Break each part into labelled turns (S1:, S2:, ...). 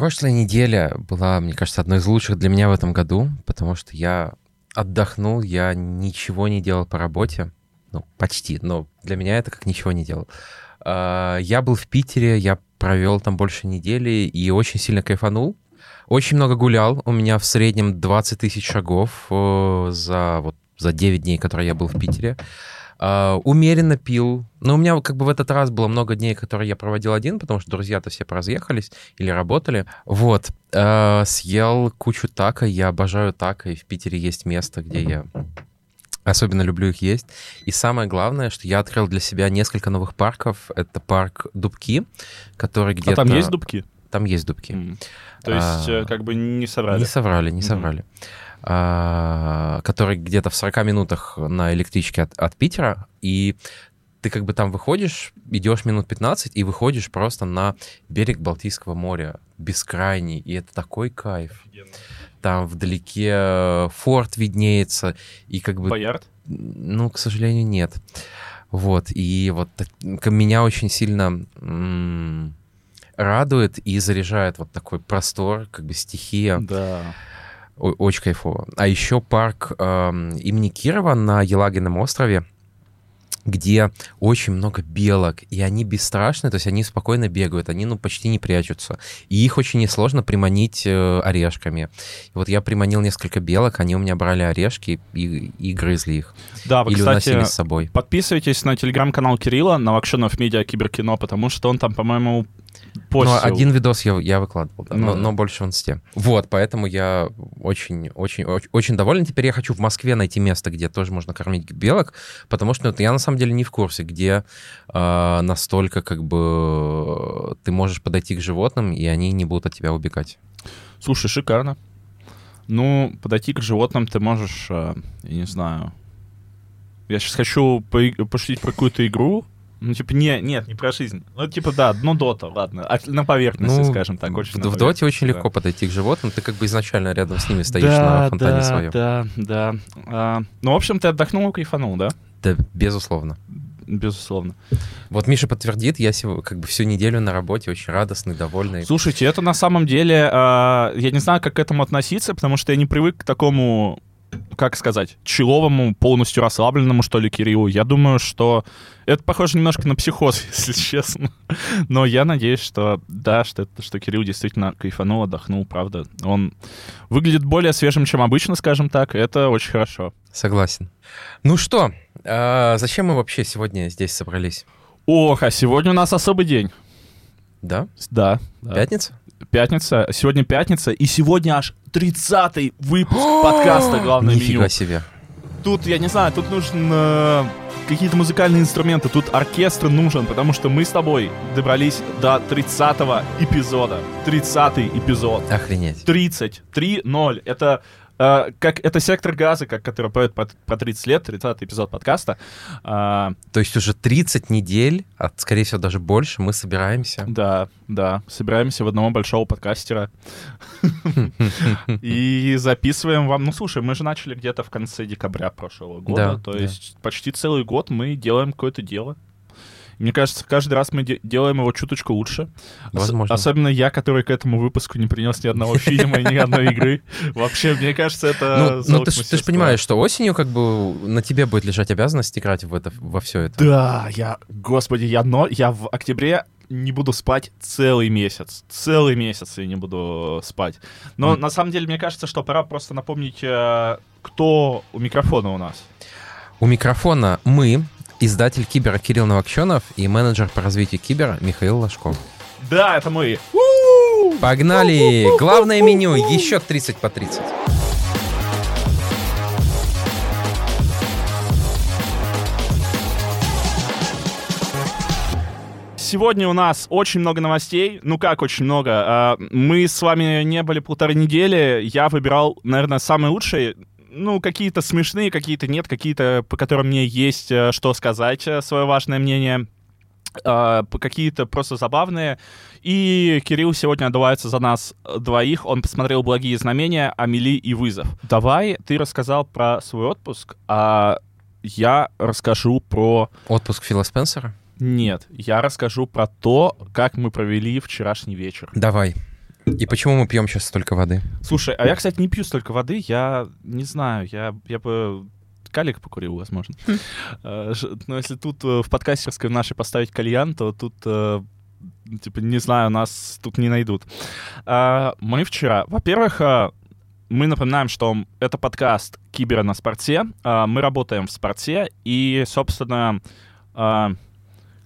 S1: Прошлая неделя была, мне кажется, одной из лучших для меня в этом году, потому что я отдохнул, я ничего не делал по работе. Ну, почти, но для меня это как ничего не делал. А, я был в Питере, я провел там больше недели и очень сильно кайфанул. Очень много гулял. У меня в среднем 20 тысяч шагов э, за, вот, за 9 дней, которые я был в Питере. Uh, умеренно пил. Но у меня как бы в этот раз было много дней, которые я проводил один, потому что друзья-то все поразъехались или работали. Вот. Uh, съел кучу тако. Я обожаю тако. И в Питере есть место, где я Особенно люблю их есть. И самое главное, что я открыл для себя несколько новых парков. Это парк Дубки, который где-то...
S2: А там есть Дубки?
S1: Там есть Дубки.
S2: Mm. То есть а, как бы не соврали?
S1: Не соврали, не mm. соврали. А, который где-то в 40 минутах на электричке от, от Питера. И ты как бы там выходишь, идешь минут 15 и выходишь просто на берег Балтийского моря, бескрайний, и это такой кайф. Офигенно там вдалеке э, форт виднеется, и как бы...
S2: Боярд?
S1: Ну, к сожалению, нет. Вот, и вот меня очень сильно м- радует и заряжает вот такой простор, как бы стихия.
S2: Да.
S1: Очень кайфово. А еще парк э, имени Кирова на Елагином острове, где очень много белок, и они бесстрашные, то есть они спокойно бегают, они ну почти не прячутся. И их очень несложно приманить э, орешками. И вот я приманил несколько белок, они у меня брали орешки и, и грызли их.
S2: Да, вы,
S1: Или
S2: кстати,
S1: уносили с собой.
S2: подписывайтесь на телеграм-канал Кирилла, на Вакшенов Медиа Киберкино, потому что он там, по-моему, постил.
S1: Ну, один видос я, я выкладывал, да, ну, но, но больше в инсте. Вот, поэтому я очень, очень, очень, очень доволен. Теперь я хочу в Москве найти место, где тоже можно кормить белок, потому что ну, я на самом деле не в курсе, где э, настолько как бы ты можешь подойти к животным, и они не будут от тебя убегать.
S2: Слушай, шикарно. Ну, подойти к животным ты можешь, э, я не знаю... Я сейчас хочу пошутить про какую-то игру, ну, типа, не, нет, не про жизнь. Ну, типа, да, ну, дота, ладно. А, на поверхности, ну, скажем так, очень
S1: В, в доте очень да. легко подойти к животным, ты как бы изначально рядом с ними стоишь да, на фонтане
S2: да,
S1: своем.
S2: Да, да, а, Ну, в общем, ты отдохнул и кайфанул, да?
S1: Да, безусловно.
S2: Безусловно.
S1: Вот Миша подтвердит, я сегодня, как бы всю неделю на работе очень радостный, довольный.
S2: Слушайте, это на самом деле, э, я не знаю, как к этому относиться, потому что я не привык к такому как сказать, человому, полностью расслабленному, что ли, Кириллу. Я думаю, что это похоже немножко на психоз, если честно. Но я надеюсь, что да, что, это, что Кирилл действительно кайфанул, отдохнул, правда. Он выглядит более свежим, чем обычно, скажем так. Это очень хорошо.
S1: Согласен. Ну что, а зачем мы вообще сегодня здесь собрались?
S2: Ох, а сегодня у нас особый день.
S1: Да?
S2: Да.
S1: Пятница?
S2: Пятница. Сегодня пятница, и сегодня аж 30-й выпуск подкаста «Главное
S1: Нифига
S2: меню».
S1: себе.
S2: Тут, я не знаю, тут нужны э, какие-то музыкальные инструменты, тут оркестр нужен, потому что мы с тобой добрались до 30-го эпизода. 30-й эпизод.
S1: Охренеть.
S2: 30. 3-0. Это Uh, как это сектор газа, как, который поет по, по 30 лет, 30 эпизод подкаста.
S1: Uh, То есть уже 30 недель, а скорее всего даже больше, мы собираемся.
S2: Да, да, собираемся в одного большого подкастера и записываем вам. Ну, слушай, мы же начали где-то в конце декабря прошлого года, то есть почти целый год мы делаем какое-то дело. Мне кажется, каждый раз мы де- делаем его чуточку лучше.
S1: Возможно.
S2: Ос- особенно я, который к этому выпуску не принес ни одного фильма, ни одной игры. Вообще, мне кажется, это...
S1: Ну, ну ты же понимаешь, что осенью как бы на тебе будет лежать обязанность играть в это, во все это.
S2: Да, я... Господи, я, но, я в октябре не буду спать целый месяц. Целый месяц я не буду спать. Но mm. на самом деле, мне кажется, что пора просто напомнить, э, кто у микрофона у нас.
S1: У микрофона мы, издатель Кибера Кирилл Новокченов и менеджер по развитию Кибера Михаил Ложков.
S2: Да, это мы.
S1: Погнали! Главное меню, еще 30 по 30.
S2: Сегодня у нас очень много новостей. Ну как очень много? А, мы с вами не были полторы недели. Я выбирал, наверное, самые лучшие ну, какие-то смешные, какие-то нет, какие-то, по которым мне есть э, что сказать, э, свое важное мнение э, какие-то просто забавные. И Кирилл сегодня отдувается за нас двоих. Он посмотрел «Благие знамения», «Амели» и «Вызов». Давай ты рассказал про свой отпуск, а я расскажу про...
S1: Отпуск Фила Спенсера?
S2: Нет, я расскажу про то, как мы провели вчерашний вечер.
S1: Давай. И почему мы пьем сейчас столько воды?
S2: Слушай, а я, кстати, не пью столько воды, я не знаю, я, я бы калик покурил, возможно. Э, ж- Но если тут э, в подкастерской нашей поставить кальян, то тут, э, типа, не знаю, нас тут не найдут. А, Мы вчера, во-первых, э, мы напоминаем, что это подкаст «Кибера на спорте». Мы работаем в спорте, и, собственно,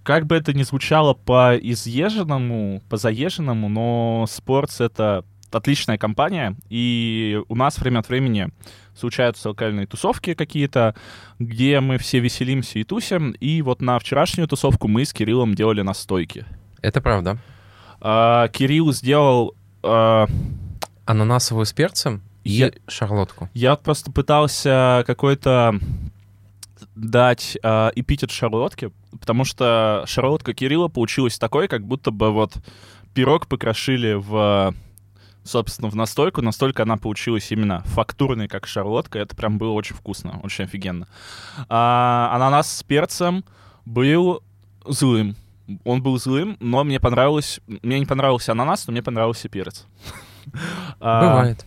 S2: как бы это ни звучало по изъезженному, по заезженному, но спортс — это отличная компания, и у нас время от времени случаются локальные тусовки какие-то, где мы все веселимся и тусим, и вот на вчерашнюю тусовку мы с Кириллом делали настойки.
S1: Это правда.
S2: А, Кирилл сделал... а,
S1: Ананасовую с перцем и
S2: Я-
S1: шарлотку.
S2: Я просто пытался какой-то дать э, эпитет шарлотке, потому что шарлотка Кирилла получилась такой, как будто бы вот пирог покрошили в, собственно, в настойку, настолько она получилась именно фактурной, как шарлотка. Это прям было очень вкусно, очень офигенно. А, ананас с перцем был злым. Он был злым, но мне понравилось... Мне не понравился ананас, но мне понравился перец. А,
S1: Бывает.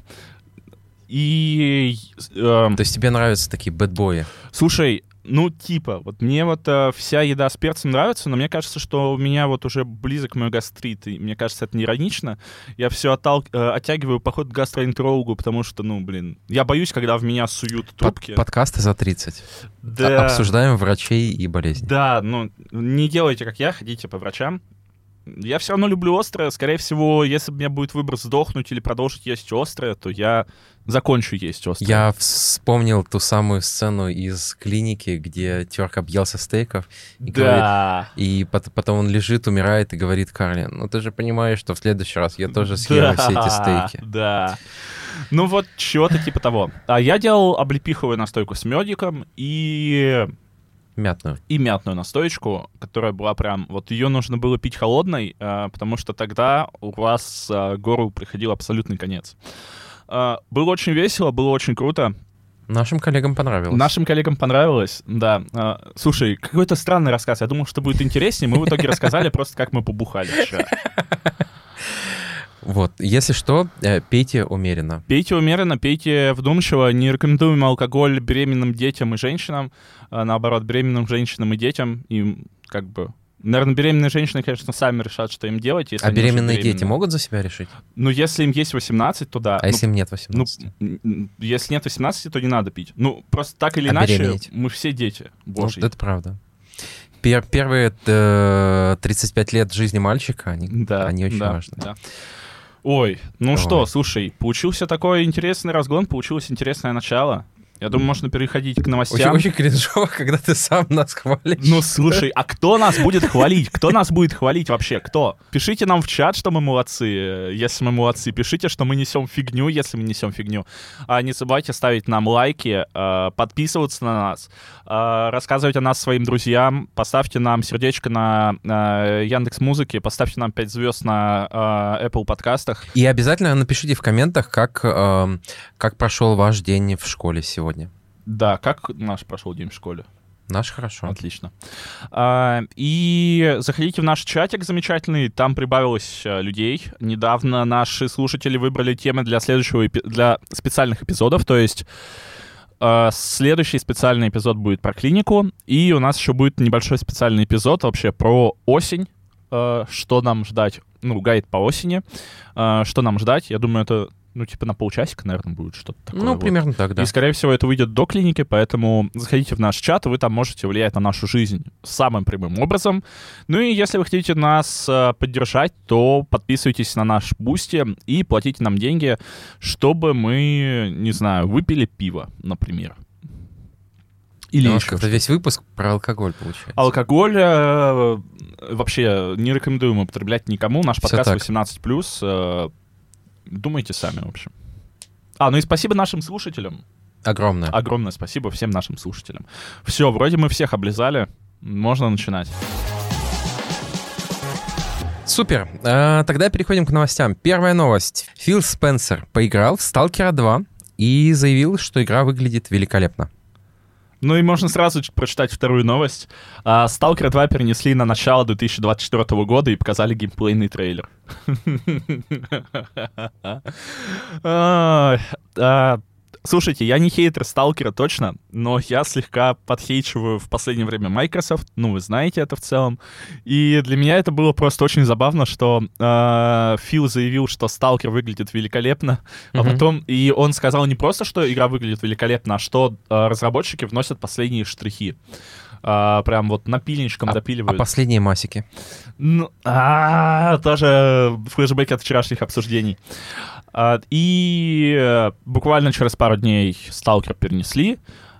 S2: И... э,
S1: То есть тебе нравятся такие бэтбои?
S2: Слушай, ну, типа, вот мне вот э, вся еда с перцем нравится, но мне кажется, что у меня вот уже близок мой гастрит, и мне кажется, это не иронично. Я все оттал... э, оттягиваю поход к гастроэнтерологу, потому что, ну, блин, я боюсь, когда в меня суют
S1: Под-
S2: трубки.
S1: подкасты за 30.
S2: Да,
S1: Обсуждаем врачей и болезни.
S2: да, ну, не делайте, как я, ходите по врачам. Я все равно люблю острое. Скорее всего, если у меня будет выбор сдохнуть или продолжить есть острое, то я закончу есть острое.
S1: Я вспомнил ту самую сцену из клиники, где терк объелся стейков, и
S2: Да.
S1: и пот- потом он лежит, умирает и говорит Карли, ну ты же понимаешь, что в следующий раз я тоже съем все эти стейки.
S2: Да. Ну вот, чего-то типа того. А я делал облепиховую настойку с медиком и
S1: Мятную.
S2: и мятную настоечку, которая была прям... Вот ее нужно было пить холодной, а, потому что тогда у вас а, гору приходил абсолютный конец. А, Было очень весело, было очень круто.
S1: Нашим коллегам понравилось.
S2: Нашим коллегам понравилось, да. Слушай, какой-то странный рассказ. Я думал, что будет интереснее. Мы в итоге рассказали просто, как мы побухали вчера.
S1: Вот, если что, э, пейте умеренно.
S2: Пейте умеренно, пейте вдумчиво. Не рекомендуем алкоголь беременным детям и женщинам. А, наоборот, беременным женщинам и детям. И как бы... Наверное, беременные женщины, конечно, сами решат, что им делать. Если
S1: А беременные дети могут за себя решить?
S2: Ну, если им есть 18, то да.
S1: А
S2: Ну,
S1: если им нет
S2: ну,
S1: 18?
S2: м, м, если нет 18, то не надо пить. Ну, просто так или
S1: А
S2: иначе,
S1: беременеть?
S2: мы все дети
S1: Ну,
S2: божьи.
S1: это правда. Пер- первые э, 35 лет жизни мальчика, они,
S2: Да,
S1: они очень
S2: да,
S1: важны.
S2: да. Ой, ну
S1: Ой.
S2: что, слушай, получился такой интересный разгон, получилось интересное начало. Я думаю, можно переходить к
S1: Очень,
S2: новостям.
S1: очень кринжово, когда ты сам нас хвалишь.
S2: Ну, слушай, а кто нас будет хвалить? Кто нас будет хвалить вообще? Кто? Пишите нам в чат, что мы молодцы, если мы молодцы. Пишите, что мы несем фигню, если мы несем фигню. А не забывайте ставить нам лайки, э, подписываться на нас, э, рассказывать о нас своим друзьям, поставьте нам сердечко на Яндекс Музыке, поставьте нам 5 звезд на Apple подкастах.
S1: И обязательно напишите в комментах, как, как прошел ваш день в школе сегодня.
S2: Да, как наш прошел день в школе?
S1: Наш хорошо.
S2: Отлично. А, и заходите в наш чатик замечательный, там прибавилось а, людей. Недавно наши слушатели выбрали темы для следующего для специальных эпизодов, то есть а, следующий специальный эпизод будет про клинику, и у нас еще будет небольшой специальный эпизод вообще про осень, что нам ждать, ну, гайд по осени, что нам ждать. Я думаю, это, ну, типа на полчасика, наверное, будет что-то такое.
S1: ну,
S2: вот.
S1: примерно так, да.
S2: И, скорее всего, это выйдет до клиники, поэтому заходите в наш чат, вы там можете влиять на нашу жизнь самым прямым образом. Ну и если вы хотите нас э, поддержать, то подписывайтесь на наш Boosty и платите нам деньги, чтобы мы, не знаю, выпили пиво, например. Или
S1: У нас
S2: еще
S1: как-то весь выпуск про алкоголь получается.
S2: Алкоголь э, вообще не рекомендуем употреблять никому. Наш подкаст
S1: так.
S2: 18+. э, думайте сами, в общем. А, ну и спасибо нашим слушателям.
S1: Огромное.
S2: Огромное спасибо всем нашим слушателям. Все, вроде мы всех облизали. Можно начинать.
S1: Супер. А, тогда переходим к новостям. Первая новость. Фил Спенсер поиграл в Сталкера 2 и заявил, что игра выглядит великолепно.
S2: Ну и можно сразу прочитать вторую новость. А, Stalker 2 перенесли на начало 2024 года и показали геймплейный трейлер. Слушайте, я не хейтер Сталкера точно, но я слегка подхейчиваю в последнее время Microsoft, ну, вы знаете это в целом. И для меня это было просто очень забавно, что э, Фил заявил, что Сталкер выглядит великолепно, mm-hmm. а потом... И он сказал не просто, что игра выглядит великолепно, а что э, разработчики вносят последние штрихи. А, прям вот напильничком
S1: а,
S2: допиливают.
S1: А последние масики?
S2: Ну, а, тоже флешбеки от вчерашних обсуждений. А, и э, буквально через пару дней Сталкер перенесли.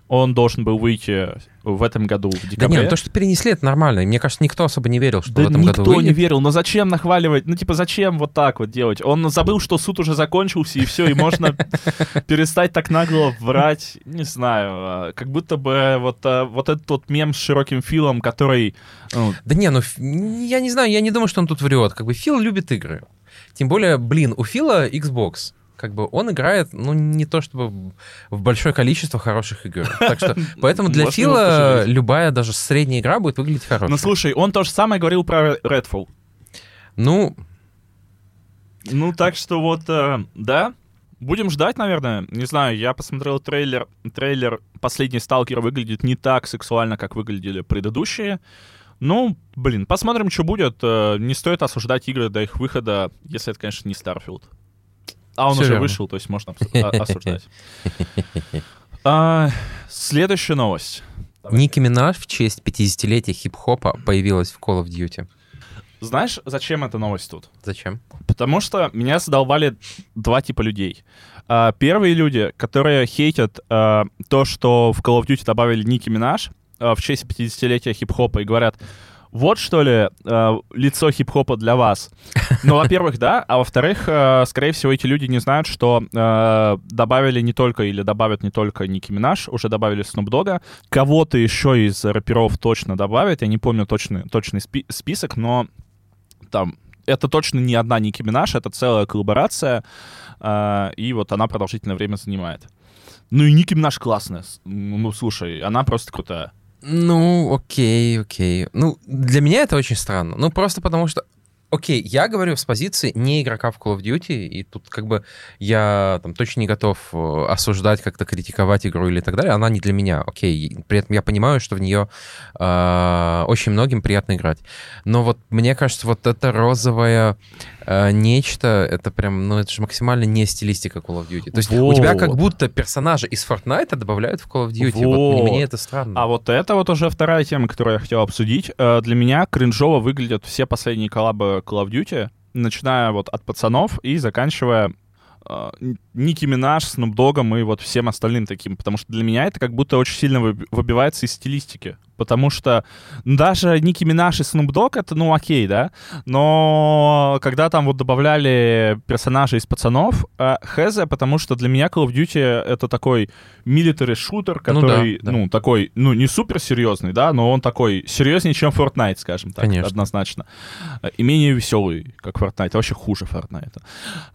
S2: Он должен был выйти в этом году, в декабре. Да
S1: нет, ну то, что перенесли, это нормально. Мне кажется, никто особо не верил, что
S2: да
S1: в этом
S2: никто
S1: году выйдет.
S2: не верил. Но зачем нахваливать? Ну, типа, зачем вот так вот делать? Он забыл, что суд уже закончился, и все, и можно перестать так нагло врать. Не знаю. А, как будто бы вот, а, вот этот вот мем с широким Филом, который...
S1: Ну, да не, ну, я не знаю, я не думаю, что он тут врет. Как бы Фил любит игры. Тем более, блин, у Фила Xbox как бы он играет, ну, не то чтобы в большое количество хороших игр. Так что, поэтому для Фила любая даже средняя игра будет выглядеть хорошо.
S2: Ну, слушай, он то же самое говорил про Redfall.
S1: Ну...
S2: Ну, так что вот, э, да, Будем ждать, наверное. Не знаю, я посмотрел трейлер. Трейлер «Последний сталкер» выглядит не так сексуально, как выглядели предыдущие. Ну, блин, посмотрим, что будет. Э, не стоит осуждать игры до их выхода, если это, конечно, не Starfield. А он Все уже верно. вышел, то есть можно а, осуждать. А, следующая новость.
S1: Ники Минаж в честь 50-летия хип-хопа появилась в Call of Duty.
S2: Знаешь, зачем эта новость тут?
S1: Зачем?
S2: Потому что меня задолбали два типа людей. Uh, первые люди, которые хейтят то, что в Call of Duty добавили Ники Минаж в честь 50-летия хип-хопа и говорят, вот что ли э, лицо хип-хопа для вас. Ну, во-первых, да, а во-вторых, э, скорее всего, эти люди не знают, что э, добавили не только или добавят не только Ники Минаж, уже добавили Snoop Dogg, кого-то еще из рэперов точно добавят, я не помню точный, точный спи- список, но там это точно не одна Ники Минаж, это целая коллаборация, э, и вот она продолжительное время занимает. Ну и Ники Минаж классная. Ну, слушай, она просто крутая.
S1: Ну, окей, окей. Ну, для меня это очень странно. Ну, просто потому что Окей, я говорю с позиции не игрока в Call of Duty, и тут как бы я там точно не готов э, осуждать, как-то критиковать игру или так далее. Она не для меня, окей. При этом я понимаю, что в нее э, очень многим приятно играть. Но вот мне кажется, вот это розовое э, нечто, это прям, ну это же максимально не стилистика Call of Duty. То есть вот. у тебя как будто персонажи из Fortnite добавляют в Call of Duty. Вот. Вот мне это странно.
S2: А вот это вот уже вторая тема, которую я хотел обсудить. Э, для меня кринжово выглядят все последние коллабы Call of Duty, начиная вот от пацанов и заканчивая э, Ники Минаж, Снуп Догом и вот всем остальным таким, потому что для меня это как будто очень сильно выбивается из стилистики потому что даже Ники Минаж и Snoop Dogg это, ну, окей, да, но когда там вот добавляли персонажей из пацанов, э, Хезе, потому что для меня Call of Duty это такой military шутер, который, ну, да, да. ну, такой, ну, не супер серьезный, да, но он такой серьезнее, чем Fortnite, скажем так, Конечно. однозначно. И менее веселый, как Fortnite, а вообще хуже Fortnite.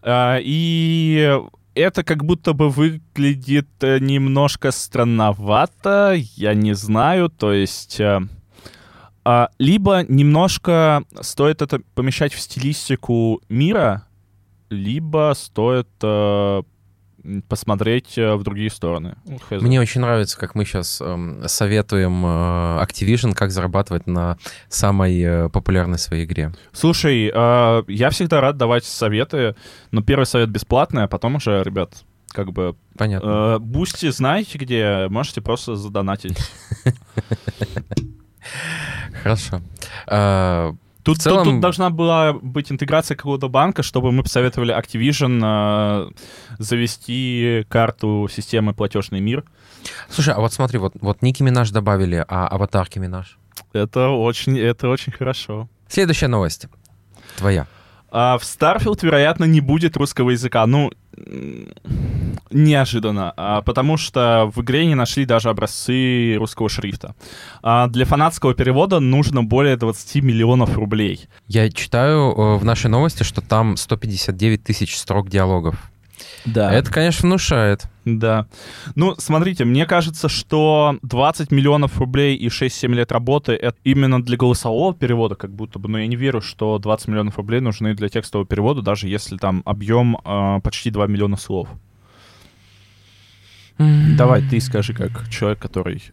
S2: Э, и это как будто бы выглядит э, немножко странновато, я не знаю, то есть... Э, а, либо немножко стоит это помещать в стилистику мира, либо стоит э, посмотреть э, в другие стороны.
S1: Мне очень нравится, как мы сейчас э, советуем э, Activision, как зарабатывать на самой э, популярной своей игре.
S2: Слушай, э, я всегда рад давать советы, но первый совет бесплатный, а потом уже, ребят, как бы...
S1: Понятно.
S2: Э, Boosty знаете где, можете просто задонатить.
S1: Хорошо.
S2: Тут, целом... тут, тут должна была быть интеграция какого-то банка, чтобы мы посоветовали Activision э, завести карту системы платежный мир.
S1: Слушай, а вот смотри, вот, вот Ники Минаж добавили, а аватарки Минаж?
S2: Это очень, это очень хорошо.
S1: Следующая новость. Твоя.
S2: А в Starfield, вероятно, не будет русского языка. Ну, неожиданно, а, потому что в игре не нашли даже образцы русского шрифта. А для фанатского перевода нужно более 20 миллионов рублей.
S1: Я читаю э, в нашей новости, что там 159 тысяч строк диалогов.
S2: Да.
S1: Это, конечно, внушает.
S2: Да. Ну, смотрите, мне кажется, что 20 миллионов рублей и 6-7 лет работы — это именно для голосового перевода как будто бы, но я не верю, что 20 миллионов рублей нужны для текстового перевода, даже если там объем э, почти 2 миллиона слов. Давай, ты скажи, как человек, который...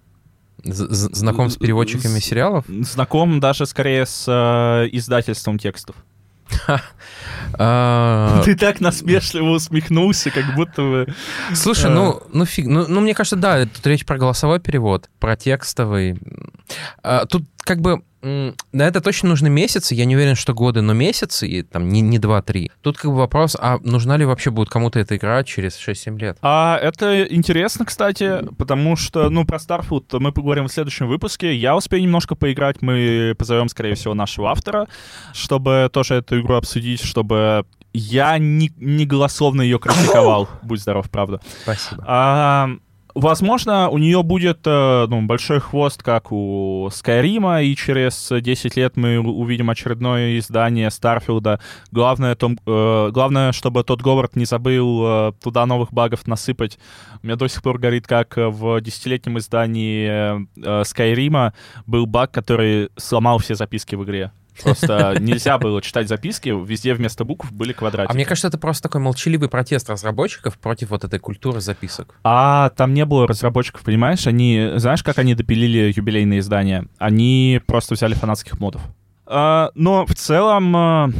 S1: Знаком с переводчиками сериалов?
S2: Знаком даже скорее с э, издательством текстов.
S1: А,
S2: Ты так насмешливо усмехнулся, как будто бы...
S1: Слушай,
S2: Э.
S1: ну, ну фиг, ну, ну, мне кажется, да, тут речь про голосовой перевод, про текстовый. А, Тут как бы на это точно нужны месяцы, я не уверен, что годы, но месяцы, и там не, не 2-3. Тут как бы вопрос, а нужна ли вообще будет кому-то эта игра через 6-7 лет?
S2: А это интересно, кстати, потому что, ну, про Starfield мы поговорим в следующем выпуске. Я успею немножко поиграть, мы позовем, скорее всего, нашего автора, чтобы тоже эту игру обсудить, чтобы я не, не голословно ее критиковал. Будь здоров, правда.
S1: Спасибо.
S2: А, возможно, у нее будет э, ну, большой хвост, как у Скайрима, и через 10 лет мы увидим очередное издание Старфилда. Главное, том, э, главное, чтобы тот Говард не забыл э, туда новых багов насыпать. У меня до сих пор горит, как э, в десятилетнем издании э, Скайрима был баг, который сломал все записки в игре. Просто нельзя было читать записки, везде вместо букв были квадратики.
S1: А мне кажется, это просто такой молчаливый протест разработчиков против вот этой культуры записок.
S2: А там не было разработчиков, понимаешь? Они, знаешь, как они допилили юбилейные издания? Они просто взяли фанатских модов. А, но в целом а,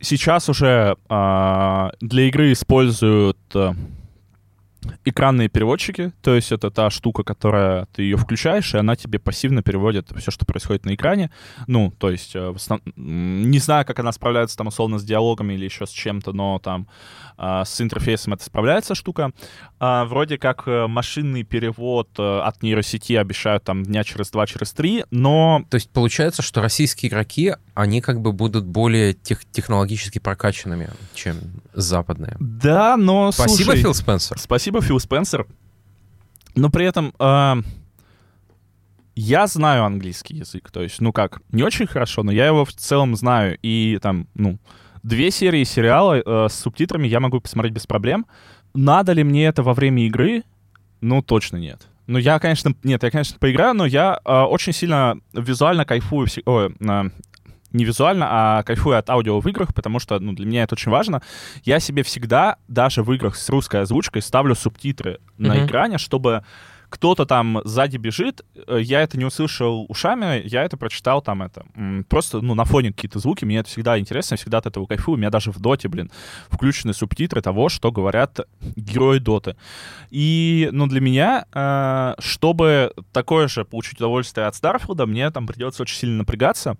S2: сейчас уже а, для игры используют а, экранные переводчики, то есть это та штука, которая ты ее включаешь, и она тебе пассивно переводит все, что происходит на экране. Ну, то есть, э, основ- не знаю, как она справляется там условно с диалогами или еще с чем-то, но там а, с интерфейсом это справляется штука. А, вроде как э, машинный перевод э, от нейросети обещают там дня через два, через три, но
S1: То есть получается, что российские игроки, они как бы будут более тех- технологически прокачанными, чем западные.
S2: да, но
S1: Спасибо,
S2: слушай,
S1: Фил Спенсер.
S2: Спасибо, Фил Спенсер. Но при этом а, я знаю английский язык. То есть, ну как, не очень хорошо, но я его в целом знаю. И там, ну, две серии сериала э, с субтитрами я могу посмотреть без проблем. Надо ли мне это во время игры? Ну, точно нет. Ну, я, конечно, нет, я, конечно, поиграю, но я э, очень сильно визуально кайфую, ой, э, не визуально, а кайфую от аудио в играх, потому что, ну, для меня это очень важно. Я себе всегда, даже в играх с русской озвучкой, ставлю субтитры на
S1: Мгм.
S2: экране, чтобы кто-то там сзади бежит, э, я это не услышал ушами, я это прочитал там это. Просто, ну, на фоне какие-то звуки, мне это всегда интересно, я всегда от этого кайфую. У меня даже в доте, блин, включены субтитры того, что говорят герои доты. И, ну, для меня, э, чтобы такое же получить удовольствие от Старфилда, мне там придется очень сильно напрягаться.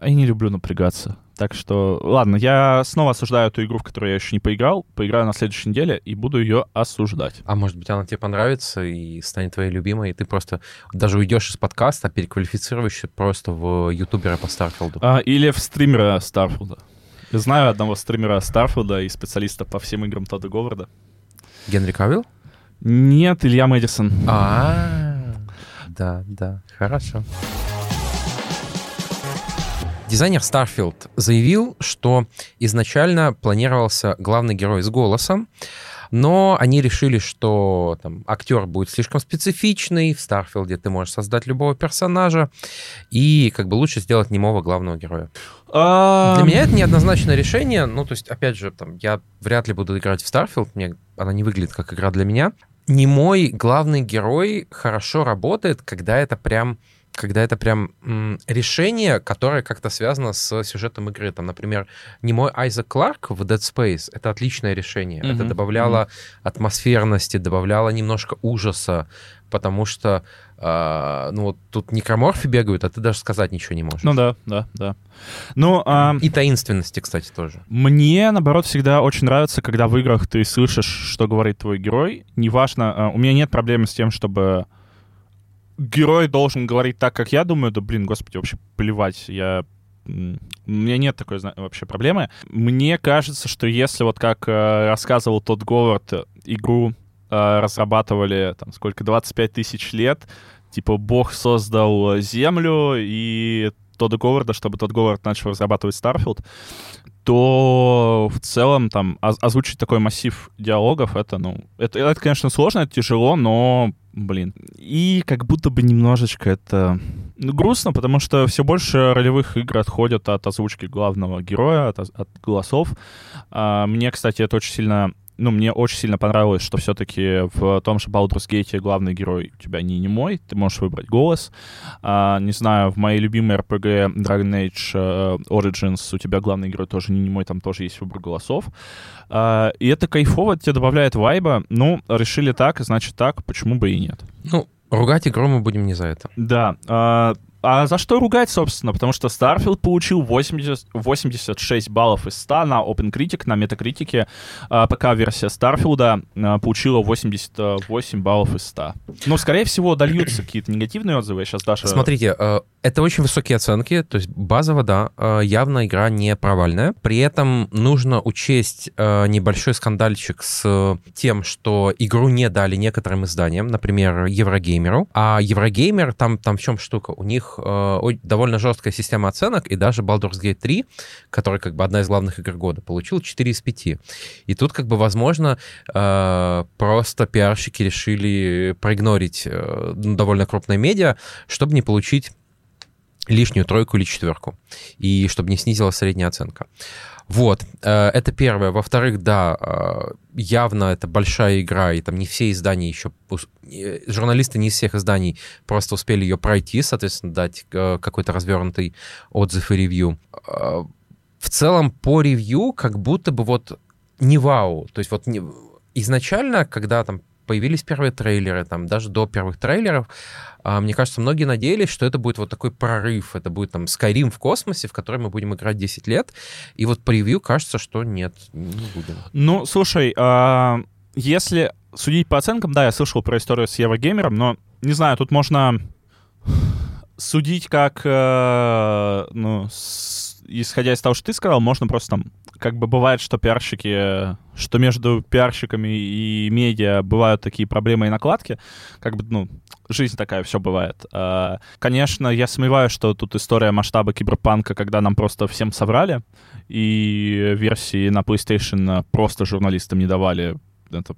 S2: А я не люблю напрягаться. Так что, ладно, я снова осуждаю эту игру, в которую я еще не поиграл. Поиграю на следующей неделе и буду ее осуждать.
S1: А может быть, она тебе понравится и станет твоей любимой, и ты просто даже уйдешь из подкаста, переквалифицируешься просто в ютубера по Старфилду.
S2: А, или в стримера Старфилда. Я знаю одного стримера Старфилда и специалиста по всем играм Тодда Говарда.
S1: Генри Кавилл?
S2: Нет, Илья Мэдисон.
S1: А, да, да, хорошо. Дизайнер Starfield заявил, что изначально планировался главный герой с голосом, но они решили, что там, актер будет слишком специфичный, в Старфилде ты можешь создать любого персонажа, и как бы лучше сделать немого главного героя.
S2: А,
S1: Для меня это неоднозначное решение. Ну, то есть, опять же, там, я вряд ли буду играть в Starfield, мне она не выглядит как игра для меня. Не мой главный герой хорошо работает, когда это прям когда это прям м, решение, которое как-то связано с сюжетом игры. Там, например, не мой Айзек Кларк в Dead Space — это отличное решение. Это
S2: Мгм,
S1: добавляло атмосферности, добавляло немножко ужаса, потому что а, ну вот тут некроморфы бегают, а ты даже сказать ничего не можешь.
S2: Ну да, да, да. Ну, а,
S1: И таинственности, кстати, тоже.
S2: Мне, наоборот, всегда очень нравится, когда в играх ты слышишь, что говорит твой герой. Неважно, а, у меня нет проблемы с тем, чтобы герой должен говорить так, как я думаю. Да, блин, господи, вообще плевать. Я у меня нет такой вообще проблемы. Мне кажется, что если вот как э, рассказывал тот Говард, игру э, разрабатывали там сколько, 25 тысяч лет, типа бог создал землю, и Тодда Говарда, чтобы тот Говард начал разрабатывать Starfield, то в целом там озвучить такой массив диалогов, это, ну, это, это, конечно, сложно, это тяжело, но, блин. И как будто бы немножечко это грустно, потому что все больше ролевых игр отходят от озвучки главного героя, от, от голосов. А, мне, кстати, это очень сильно ну, мне очень сильно понравилось, что все-таки в том же Baldur's Gate главный герой у тебя не немой, ты можешь выбрать голос. А, не знаю, в моей любимой RPG Dragon Age uh, Origins у тебя главный герой тоже не немой, там тоже есть выбор голосов. А, и это кайфово, тебе добавляет вайба. Ну, решили так, значит так, почему бы и нет.
S1: Ну, ругать игру мы будем не за это.
S2: Да. А, а за что ругать, собственно? Потому что Starfield получил 80, 86 баллов из 100 на OpenCritic, на Metacritic. А, пока версия Starfield а, получила 88 баллов из 100. Ну, скорее всего, дольются какие-то негативные отзывы. Сейчас Даша...
S1: Смотрите, э, это очень высокие оценки, то есть базово, да, э, явно игра не провальная. При этом нужно учесть э, небольшой скандальчик с тем, что игру не дали некоторым изданиям, например, Еврогеймеру. А Еврогеймер, там, там в чем штука? У них э, довольно жесткая система оценок, и даже Baldur's Gate 3, который как бы одна из главных игр года, получил 4 из 5. И тут как бы, возможно, просто пиарщики решили проигнорить довольно крупные медиа, чтобы не получить лишнюю тройку или четверку, и чтобы не снизилась средняя оценка. Вот, э, это первое. Во-вторых, да, э, явно это большая игра, и там не все издания еще... Э, журналисты не из всех изданий просто успели ее пройти, соответственно, дать какой-то развернутый отзыв и ревью. В целом, по ревью, как будто бы вот не вау. То есть вот не... изначально, когда там появились первые трейлеры, там даже до первых трейлеров, мне кажется, многие надеялись, что это будет вот такой прорыв, это будет там Skyrim в космосе, в который мы будем играть 10 лет, и вот по ревью кажется, что нет, не будем.
S2: Ну, слушай, а, если судить по оценкам, да, я слышал про историю с Еврогеймером, но, не знаю, тут можно судить как, э, ну, с, исходя из того, что ты сказал, можно просто там как бы бывает, что пиарщики, что между пиарщиками и медиа бывают такие проблемы и накладки, как бы, ну, жизнь такая, все бывает. А, конечно, я сомневаюсь, что тут история масштаба киберпанка, когда нам просто всем соврали, и версии на PlayStation просто журналистам не давали. Это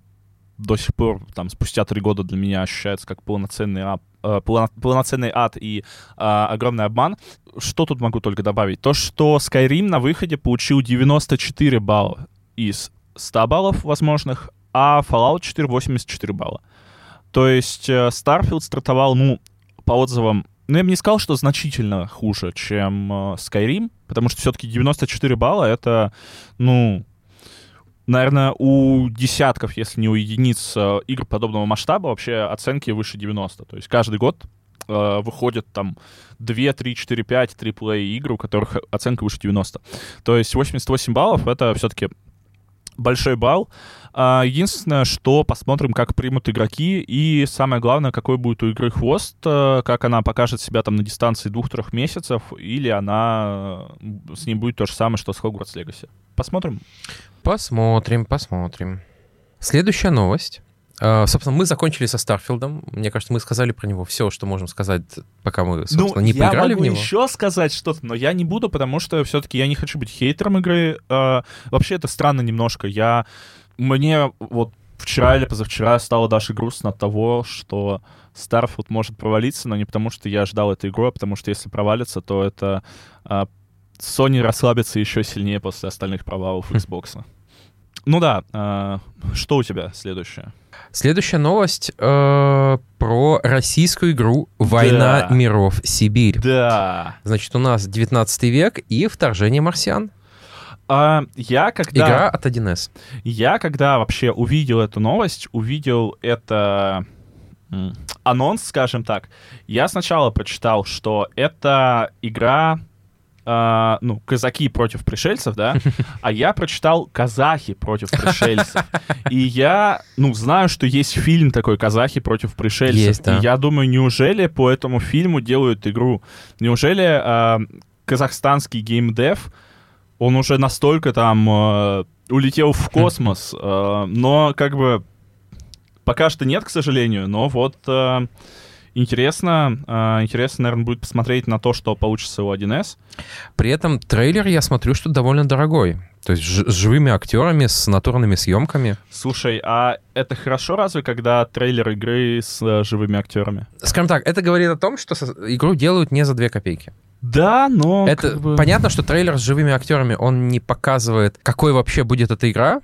S2: до сих пор, там, спустя три года для меня ощущается как полноценный ад, э, полноценный ад и э, огромный обман что тут могу только добавить? То, что Skyrim на выходе получил 94 балла из 100 баллов возможных, а Fallout 4 84 балла. То есть э, Starfield стартовал, ну, по отзывам, ну, я бы не сказал, что значительно хуже, чем э, Skyrim, потому что все-таки 94 балла — это, ну, наверное, у десятков, если не у единиц э, игр подобного масштаба вообще оценки выше 90. То есть каждый год э, выходят там 2, 3, 4, 5 AAA игр, у которых оценка выше 90. То есть 88 баллов — это все-таки большой балл. А, единственное, что посмотрим, как примут игроки, и самое главное, какой будет у игры хвост, э, как она покажет себя там на дистанции двух-трех месяцев, или она э, с ней будет то же самое, что с Hogwarts Legacy. Посмотрим.
S1: Посмотрим, посмотрим. Следующая новость. Uh, собственно, мы закончили со Старфилдом. Мне кажется, мы сказали про него все, что можем сказать, пока мы, ну, собственно, ну, не поиграли в него.
S2: Я могу еще сказать что-то, но я не буду, потому что все-таки я не хочу быть хейтером игры. Uh, вообще, это странно немножко. Я... Мне вот вчера или позавчера стало даже грустно от того, что Starfield может провалиться, но не потому, что я ждал эту игру, а потому что если провалится, то это uh, Sony расслабится еще сильнее после остальных провалов Xbox. Ну да, что у тебя следующее?
S1: Следующая новость э, про российскую игру «Война да. миров. Сибирь».
S2: Да.
S1: Значит, у нас 19 век и вторжение марсиан.
S2: А, я когда...
S1: Игра от 1С.
S2: Я когда вообще увидел эту новость, увидел это анонс, скажем так, я сначала прочитал, что это игра э, ну, казаки против пришельцев, да, а я прочитал казахи против пришельцев. И я, ну, знаю, что есть фильм такой «Казахи против пришельцев». Есть, да. И я думаю, неужели по этому фильму делают игру? Неужели э, казахстанский геймдев, он уже настолько там э, улетел в космос, э, но как бы пока что нет, к сожалению, но вот... Э, Интересно, э, интересно, наверное, будет посмотреть на то, что получится у 1С.
S1: При этом трейлер, я смотрю, что довольно дорогой. То есть с живыми актерами, с натурными съемками.
S2: Слушай, а это хорошо разве, когда трейлер игры с э, живыми актерами?
S1: Скажем так, это говорит о том, что игру делают не за две копейки.
S2: Да, но...
S1: Это как бы... понятно, что трейлер с живыми актерами, он не показывает, какой вообще будет эта игра,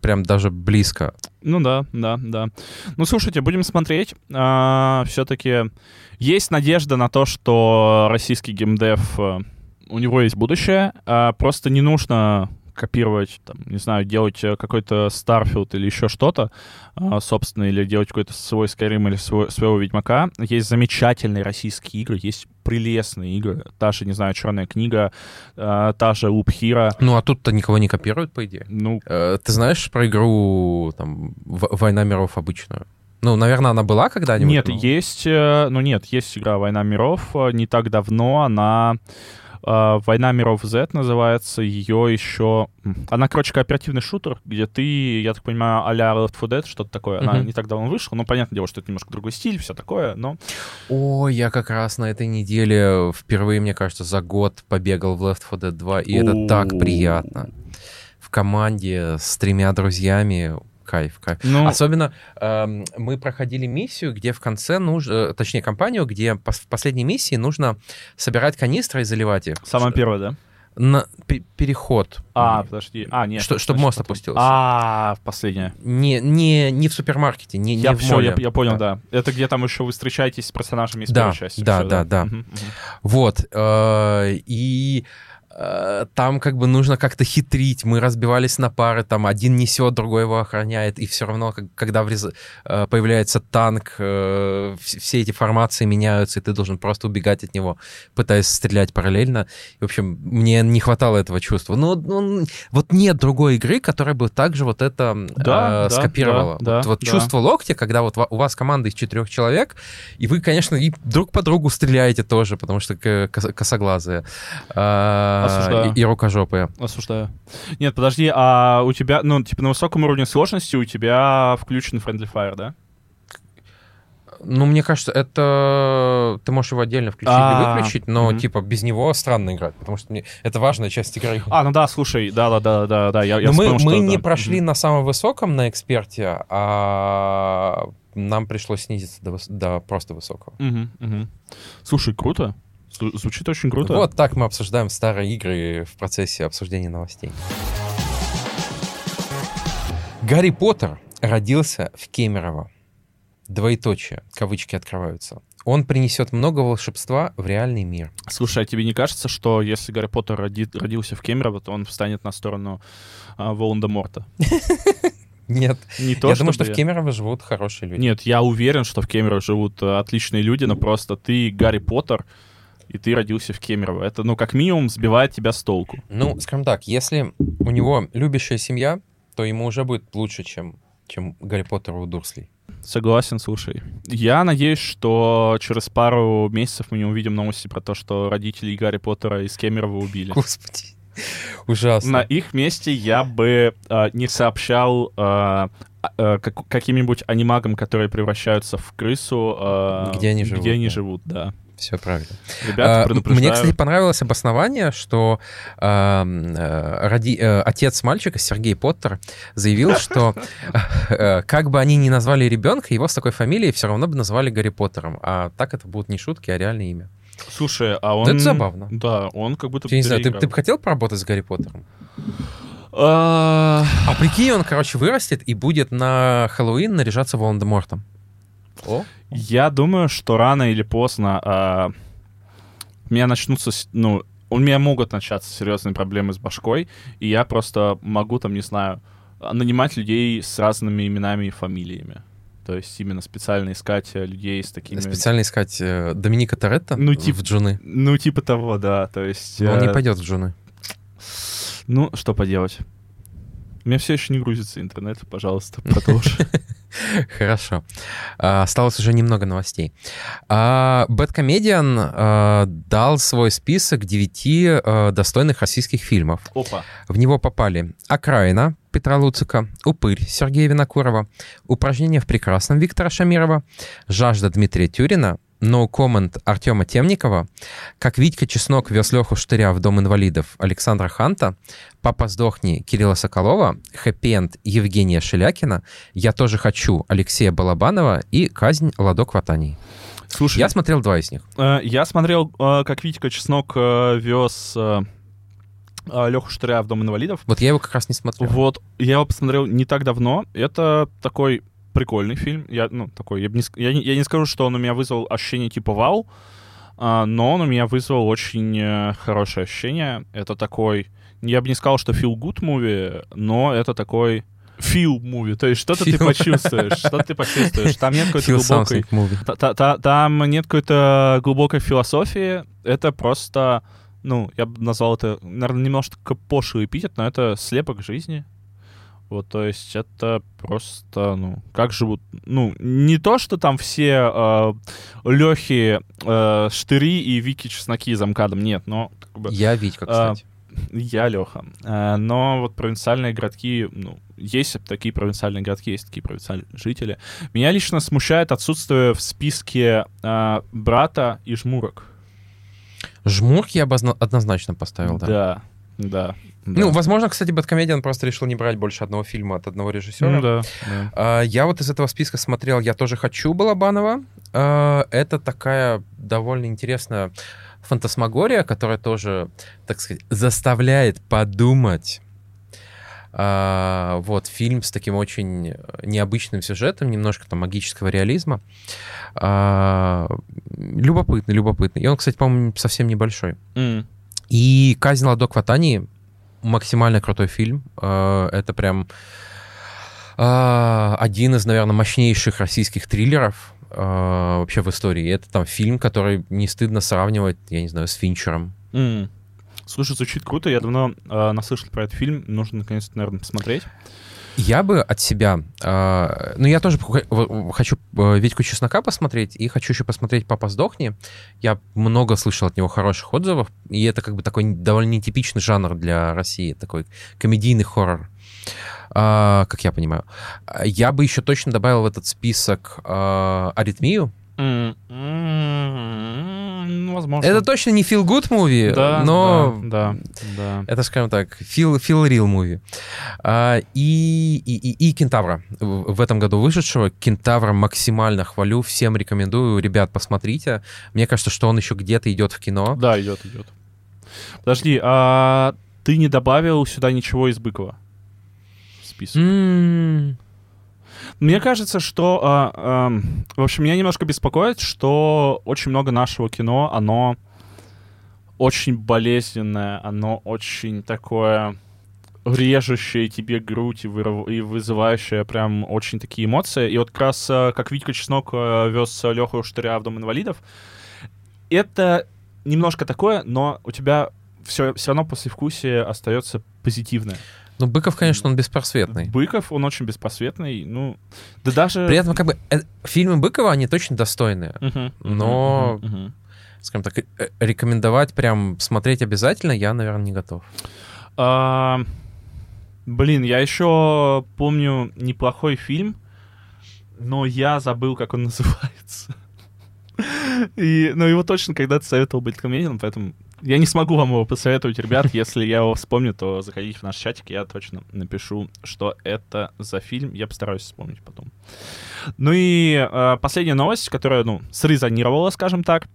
S1: прям даже близко.
S2: Ну да, да, да. Ну слушайте, будем смотреть. А, все-таки есть надежда на то, что российский геймдев э, у него есть будущее. А просто не нужно копировать, там, не знаю, делать э, какой-то Starfield или еще что-то, а, собственно, или делать какой-то свой Skyrim или свой, своего Ведьмака. Есть замечательные российские игры, есть прелестные игры. Та же, не знаю, Черная книга, а, та же Hero.
S1: Ну, а тут-то никого не копируют, по идее.
S2: Ну,
S1: э, ты знаешь про игру там «Война миров» обычную? Ну, наверное, она была когда-нибудь?
S2: Нет, но... есть... Э, ну, нет, есть игра «Война миров». Не так давно она «Война миров Z» называется, ее еще... Она, короче, кооперативный шутер, где ты, я так понимаю, а-ля Left 4 Dead, что-то такое. Она mm-hmm. не так давно вышла, но понятное дело, что это немножко другой стиль, все такое, но...
S1: О, я как раз на этой неделе впервые, мне кажется, за год побегал в Left 4 Dead 2, и это так приятно. В команде с тремя друзьями кайф, кайф. Ну... Особенно э, мы проходили миссию, где в конце нужно, э, точнее, компанию, где по в последней миссии нужно собирать канистры и заливать их.
S2: Самое первое, да?
S1: На переход.
S2: А, подожди. А, нет.
S1: Что, чтобы мост опустился.
S2: А, в последнее.
S1: Не, не, не в супермаркете, не,
S2: я,
S1: не в все,
S2: Я, я понял, да. да. Это где там еще вы встречаетесь с персонажами из
S1: да,
S2: первой части.
S1: Да,
S2: все,
S1: да, да. да. Угу, угу. Вот. Э, и Э, там как бы нужно как-то хитрить. Мы разбивались на пары, там один несет, другой его охраняет, и все равно, когда врез... Э, появляется танк, э, все эти формации меняются, и ты должен просто убегать от него, пытаясь стрелять параллельно. И, в общем, мне не хватало этого чувства. Но ну, вот нет другой игры, которая бы также вот это да, э, скопировала. Да, вот, да, вот да. чувство локтя, когда вот у вас команда из четырех человек, и вы, конечно, и друг по другу стреляете тоже, потому что косоглазые.
S2: Осуждаю.
S1: И, и рукожопые.
S2: Осуждаю. Нет, подожди, а у тебя, ну, типа на высоком уровне сложности у тебя включен Friendly Fire, да?
S1: Ну, мне кажется, это... Ты можешь его отдельно включить или выключить, но, типа, без него странно играть, потому что мне... это важная часть игры.
S2: А, ну да, слушай, да-да-да, да, я,
S1: я мы, мы не прошли на самом высоком на эксперте, а нам пришлось снизиться до, до просто высокого.
S2: Слушай, круто. Звучит очень круто.
S1: Вот так мы обсуждаем старые игры в процессе обсуждения новостей. Гарри Поттер родился в Кемерово. Двоеточие, кавычки открываются. Он принесет много волшебства в реальный мир.
S2: Слушай, а тебе не кажется, что если Гарри Поттер роди, родился в Кемерово, то он встанет на сторону а, Волан-де-Морта?
S1: Нет.
S2: Не то,
S1: я думаю, что я... в Кемерово живут хорошие люди.
S2: Нет, я уверен, что в Кемерово живут э, отличные люди, но просто ты Гарри Поттер, и ты родился в Кемерово. Это, ну, как минимум, сбивает тебя с толку.
S1: Ну, скажем так, если у него любящая семья, то ему уже будет лучше, чем, чем Гарри Поттеру у Дурслей.
S2: Согласен, слушай. Я надеюсь, что через пару месяцев мы не увидим новости про то, что родители Гарри Поттера из Кемерово убили.
S1: Господи. Ужасно.
S2: На их месте я бы э, не сообщал э, э, как, каким-нибудь анимагам, которые превращаются в крысу, э,
S1: где они живут.
S2: Где они да. живут, да.
S1: Все правильно.
S2: Ребята,
S1: а, Мне, кстати, понравилось обоснование, что э, роди, э, отец мальчика, Сергей Поттер, заявил, что э, как бы они ни назвали ребенка, его с такой фамилией все равно бы назвали Гарри Поттером. А так это будут не шутки, а реальное имя.
S2: Слушай, а он...
S1: это забавно.
S2: Да, он как будто...
S1: Я не знаю, ты, ты бы хотел поработать с Гарри Поттером? А, а прикинь, он, короче, вырастет и будет на Хэллоуин наряжаться Волан-де-Мортом.
S2: О. Я думаю, что рано или поздно э, у меня начнутся, ну, у меня могут начаться серьезные проблемы с башкой, и я просто могу там, не знаю, нанимать людей с разными именами и фамилиями. То есть именно специально искать э, людей с такими...
S1: Специально искать э, Доминика Торетто ну, тип, в Джуны?
S2: Ну, типа того, да. То есть...
S1: Но он не э, пойдет в Джуны.
S2: Ну, что поделать. У меня все еще не грузится интернет, пожалуйста, продолжи.
S1: Хорошо. А, осталось уже немного новостей. Бэткомедиан а, дал свой список девяти а, достойных российских фильмов.
S2: Опа.
S1: В него попали «Окраина» Петра Луцика, «Упырь» Сергея Винокурова, «Упражнение в прекрасном» Виктора Шамирова, «Жажда» Дмитрия Тюрина, No Comment Артема Темникова, как Витька Чеснок вез Леху Штыря в Дом инвалидов Александра Ханта, Папа сдохни Кирилла Соколова, Хэппи-энд Евгения Шелякина, Я тоже хочу Алексея Балабанова и Казнь Ладок Ватании.
S2: Слушай,
S1: Я смотрел два из них.
S2: э, я смотрел, э, как Витька Чеснок э, вез Леху Штыря в Дом инвалидов.
S1: Вот я его как раз не смотрел.
S2: Вот, я его посмотрел не так давно. Это такой прикольный фильм. Я, ну, такой, я, не, я, не, я не скажу, что он у меня вызвал ощущение типа вау, а, но он у меня вызвал очень э, хорошее ощущение. Это такой, я бы не сказал, что feel good movie, но это такой feel movie, то есть что-то ты почувствуешь, что-то ты почувствуешь. Там нет какой-то глубокой... та- та- Там нет какой-то глубокой философии. Это просто, ну, я бы назвал это, наверное, немножко пошлый эпитет, но это слепок жизни. Вот, то есть это просто, ну, как живут... Ну, не то, что там все э, Лехи, э, Штыри и Вики Чесноки за МКАДом, нет, но как бы...
S1: Я Витька,
S2: А,
S1: кстати.
S2: Я Леха. Э, Но вот провинциальные городки, ну, есть такие провинциальные городки, есть такие провинциальные жители. Меня лично смущает отсутствие в списке э, брата и жмурок.
S1: Жмурк я бы одно- однозначно поставил, да.
S2: Да, да.
S1: Ну,
S2: да.
S1: возможно, кстати, Бэткомедиан просто решил не брать больше одного фильма от одного режиссера.
S2: Ну да, да.
S1: А, Я вот из этого списка смотрел «Я тоже хочу» Балабанова. А, Это такая довольно интересная фантасмагория, которая тоже, так сказать, заставляет подумать. А, Вот, фильм с таким очень необычным сюжетом, немножко там магического реализма. А, Любопытный, любопытный. И он, кстати, по-моему, совсем небольшой.
S2: М.
S1: И «Казнь Ладок Ватании» максимально крутой фильм. Э, Это прям э, один из, наверное, мощнейших российских триллеров э, вообще в истории. Это там фильм, который не стыдно сравнивать, я не знаю, с Финчером.
S2: М. Слушай, звучит круто. Я давно э, наслышал про этот фильм. Нужно, наконец-то, наверное, посмотреть.
S1: Я бы от себя... э, ну, я тоже хочу э, Витьку Чеснока посмотреть, и хочу еще посмотреть «Папа, сдохни». Я много слышал от него хороших отзывов, и это как бы такой довольно нетипичный жанр для России, такой комедийный хоррор, а, как я понимаю. Я бы еще точно добавил в этот список а, «Аритмию».
S2: М. Возможно.
S1: Это точно не feel good movie,
S2: да,
S1: но...
S2: да, да, да.
S1: Это, скажем так, feel, feel real movie. А, и, и, и, и Кентавра. В этом году вышедшего. Кентавра максимально хвалю, всем рекомендую. Ребят, посмотрите. Мне кажется, что он еще где-то идет в кино.
S2: Да, идет, идет. Подожди, а ты не добавил сюда ничего из Быкова? В список.
S1: М,
S2: Мне кажется, что... а, ам, в общем, меня немножко беспокоит, что очень много нашего кино, оно очень болезненное, оно очень такое режущее тебе грудь и, вырыв- и вызывающее прям очень такие эмоции. И вот как раз а, как Витька Чеснок а, вез Леху Штыря в Дом инвалидов, это немножко такое, но у тебя все, все равно послевкусие остается позитивное.
S1: Ну, Быков, конечно, он беспросветный.
S2: Быков, он очень беспросветный, ну, да даже...
S1: При этом, как бы, э, фильмы Быкова, они точно достойные.
S2: Мгм,
S1: Но-
S2: мгм, мгм.
S1: Скажем так, э, рекомендовать прям смотреть обязательно я, наверное, не готов.
S2: А, блин, я еще помню неплохой фильм, но я забыл, как он называется. И, ну, его точно когда-то советовал быть комедианом, поэтому я не смогу вам его посоветовать, ребят. Если я его вспомню, то заходите в наш чатик, я точно напишу, что это за фильм. Я постараюсь вспомнить потом. Ну и э, последняя новость, которая, ну, срезонировала, скажем так.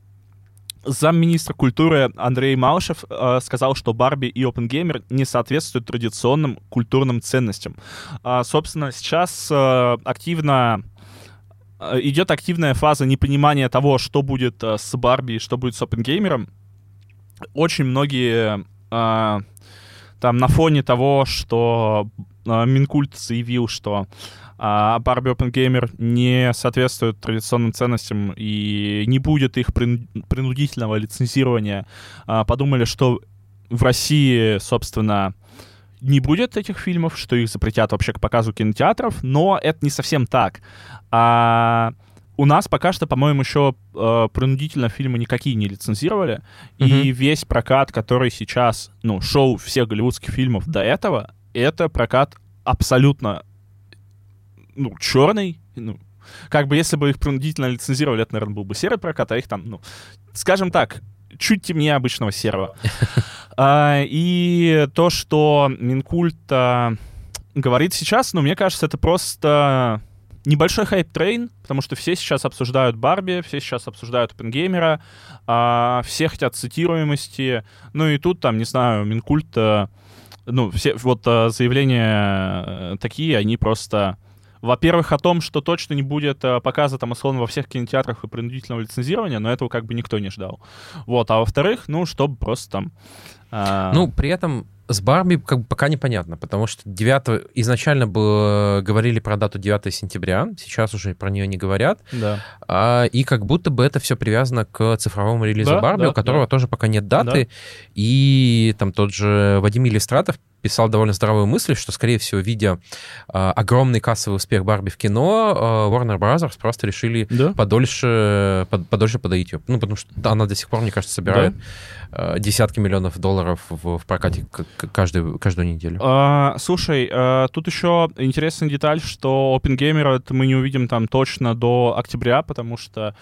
S2: Замминистра культуры Андрей Малышев э, сказал, что Барби и Опенгеймер не соответствуют традиционным культурным ценностям. А, собственно, сейчас э, активно э, идет активная фаза непонимания того, что будет э, с Барби и что будет с Опенгеймером. Очень многие э, там на фоне того, что э, Минкульт заявил, что Барби Опенгеймер не соответствует традиционным ценностям и не будет их прин- принудительного лицензирования, а, подумали, что в России, собственно, не будет этих фильмов, что их запретят вообще к показу кинотеатров, но это не совсем так. А у нас пока что, по-моему, еще э, принудительно фильмы никакие не лицензировали, и
S1: Мгм.
S2: весь прокат, который сейчас, ну, шоу всех голливудских фильмов до этого, это прокат абсолютно ну, черный, ну, как бы если бы их принудительно лицензировали, это, наверное, был бы серый прокат, а их там, ну, скажем так, чуть темнее обычного серого. А, и то, что Минкульт а, говорит сейчас, ну, мне кажется, это просто небольшой hype train, потому что все сейчас обсуждают Барби, все сейчас обсуждают Опенгеймера, а, все хотят цитируемости, ну и тут там, не знаю, Минкульт, а, ну, все вот а, заявления э, такие, они просто во-первых, о том, что точно не будет показа там условно во всех кинотеатрах и принудительного лицензирования, но этого как бы никто не ждал. Вот, а во-вторых, ну, чтобы просто там...
S1: Э... Ну, при этом с Барби как бы пока непонятно, потому что 9 изначально было, говорили про дату 9 сентября, сейчас уже про нее не говорят.
S2: Да.
S1: А, и как будто бы это все привязано к цифровому релизу да, Барби, да, у которого да. тоже пока нет даты. Да. И там тот же Вадим Иллистратов писал довольно здравую мысль, что, скорее всего, видя э, огромный кассовый успех Барби в кино, э, Warner Bros. просто решили да? подольше, под, подольше подоить ее. Ну, потому что она до сих пор, мне кажется, собирает да? э, десятки миллионов долларов в, в прокате каждую, каждую неделю.
S2: А, слушай, а, тут еще интересная деталь, что OpenGamer мы не увидим там точно до октября, потому что,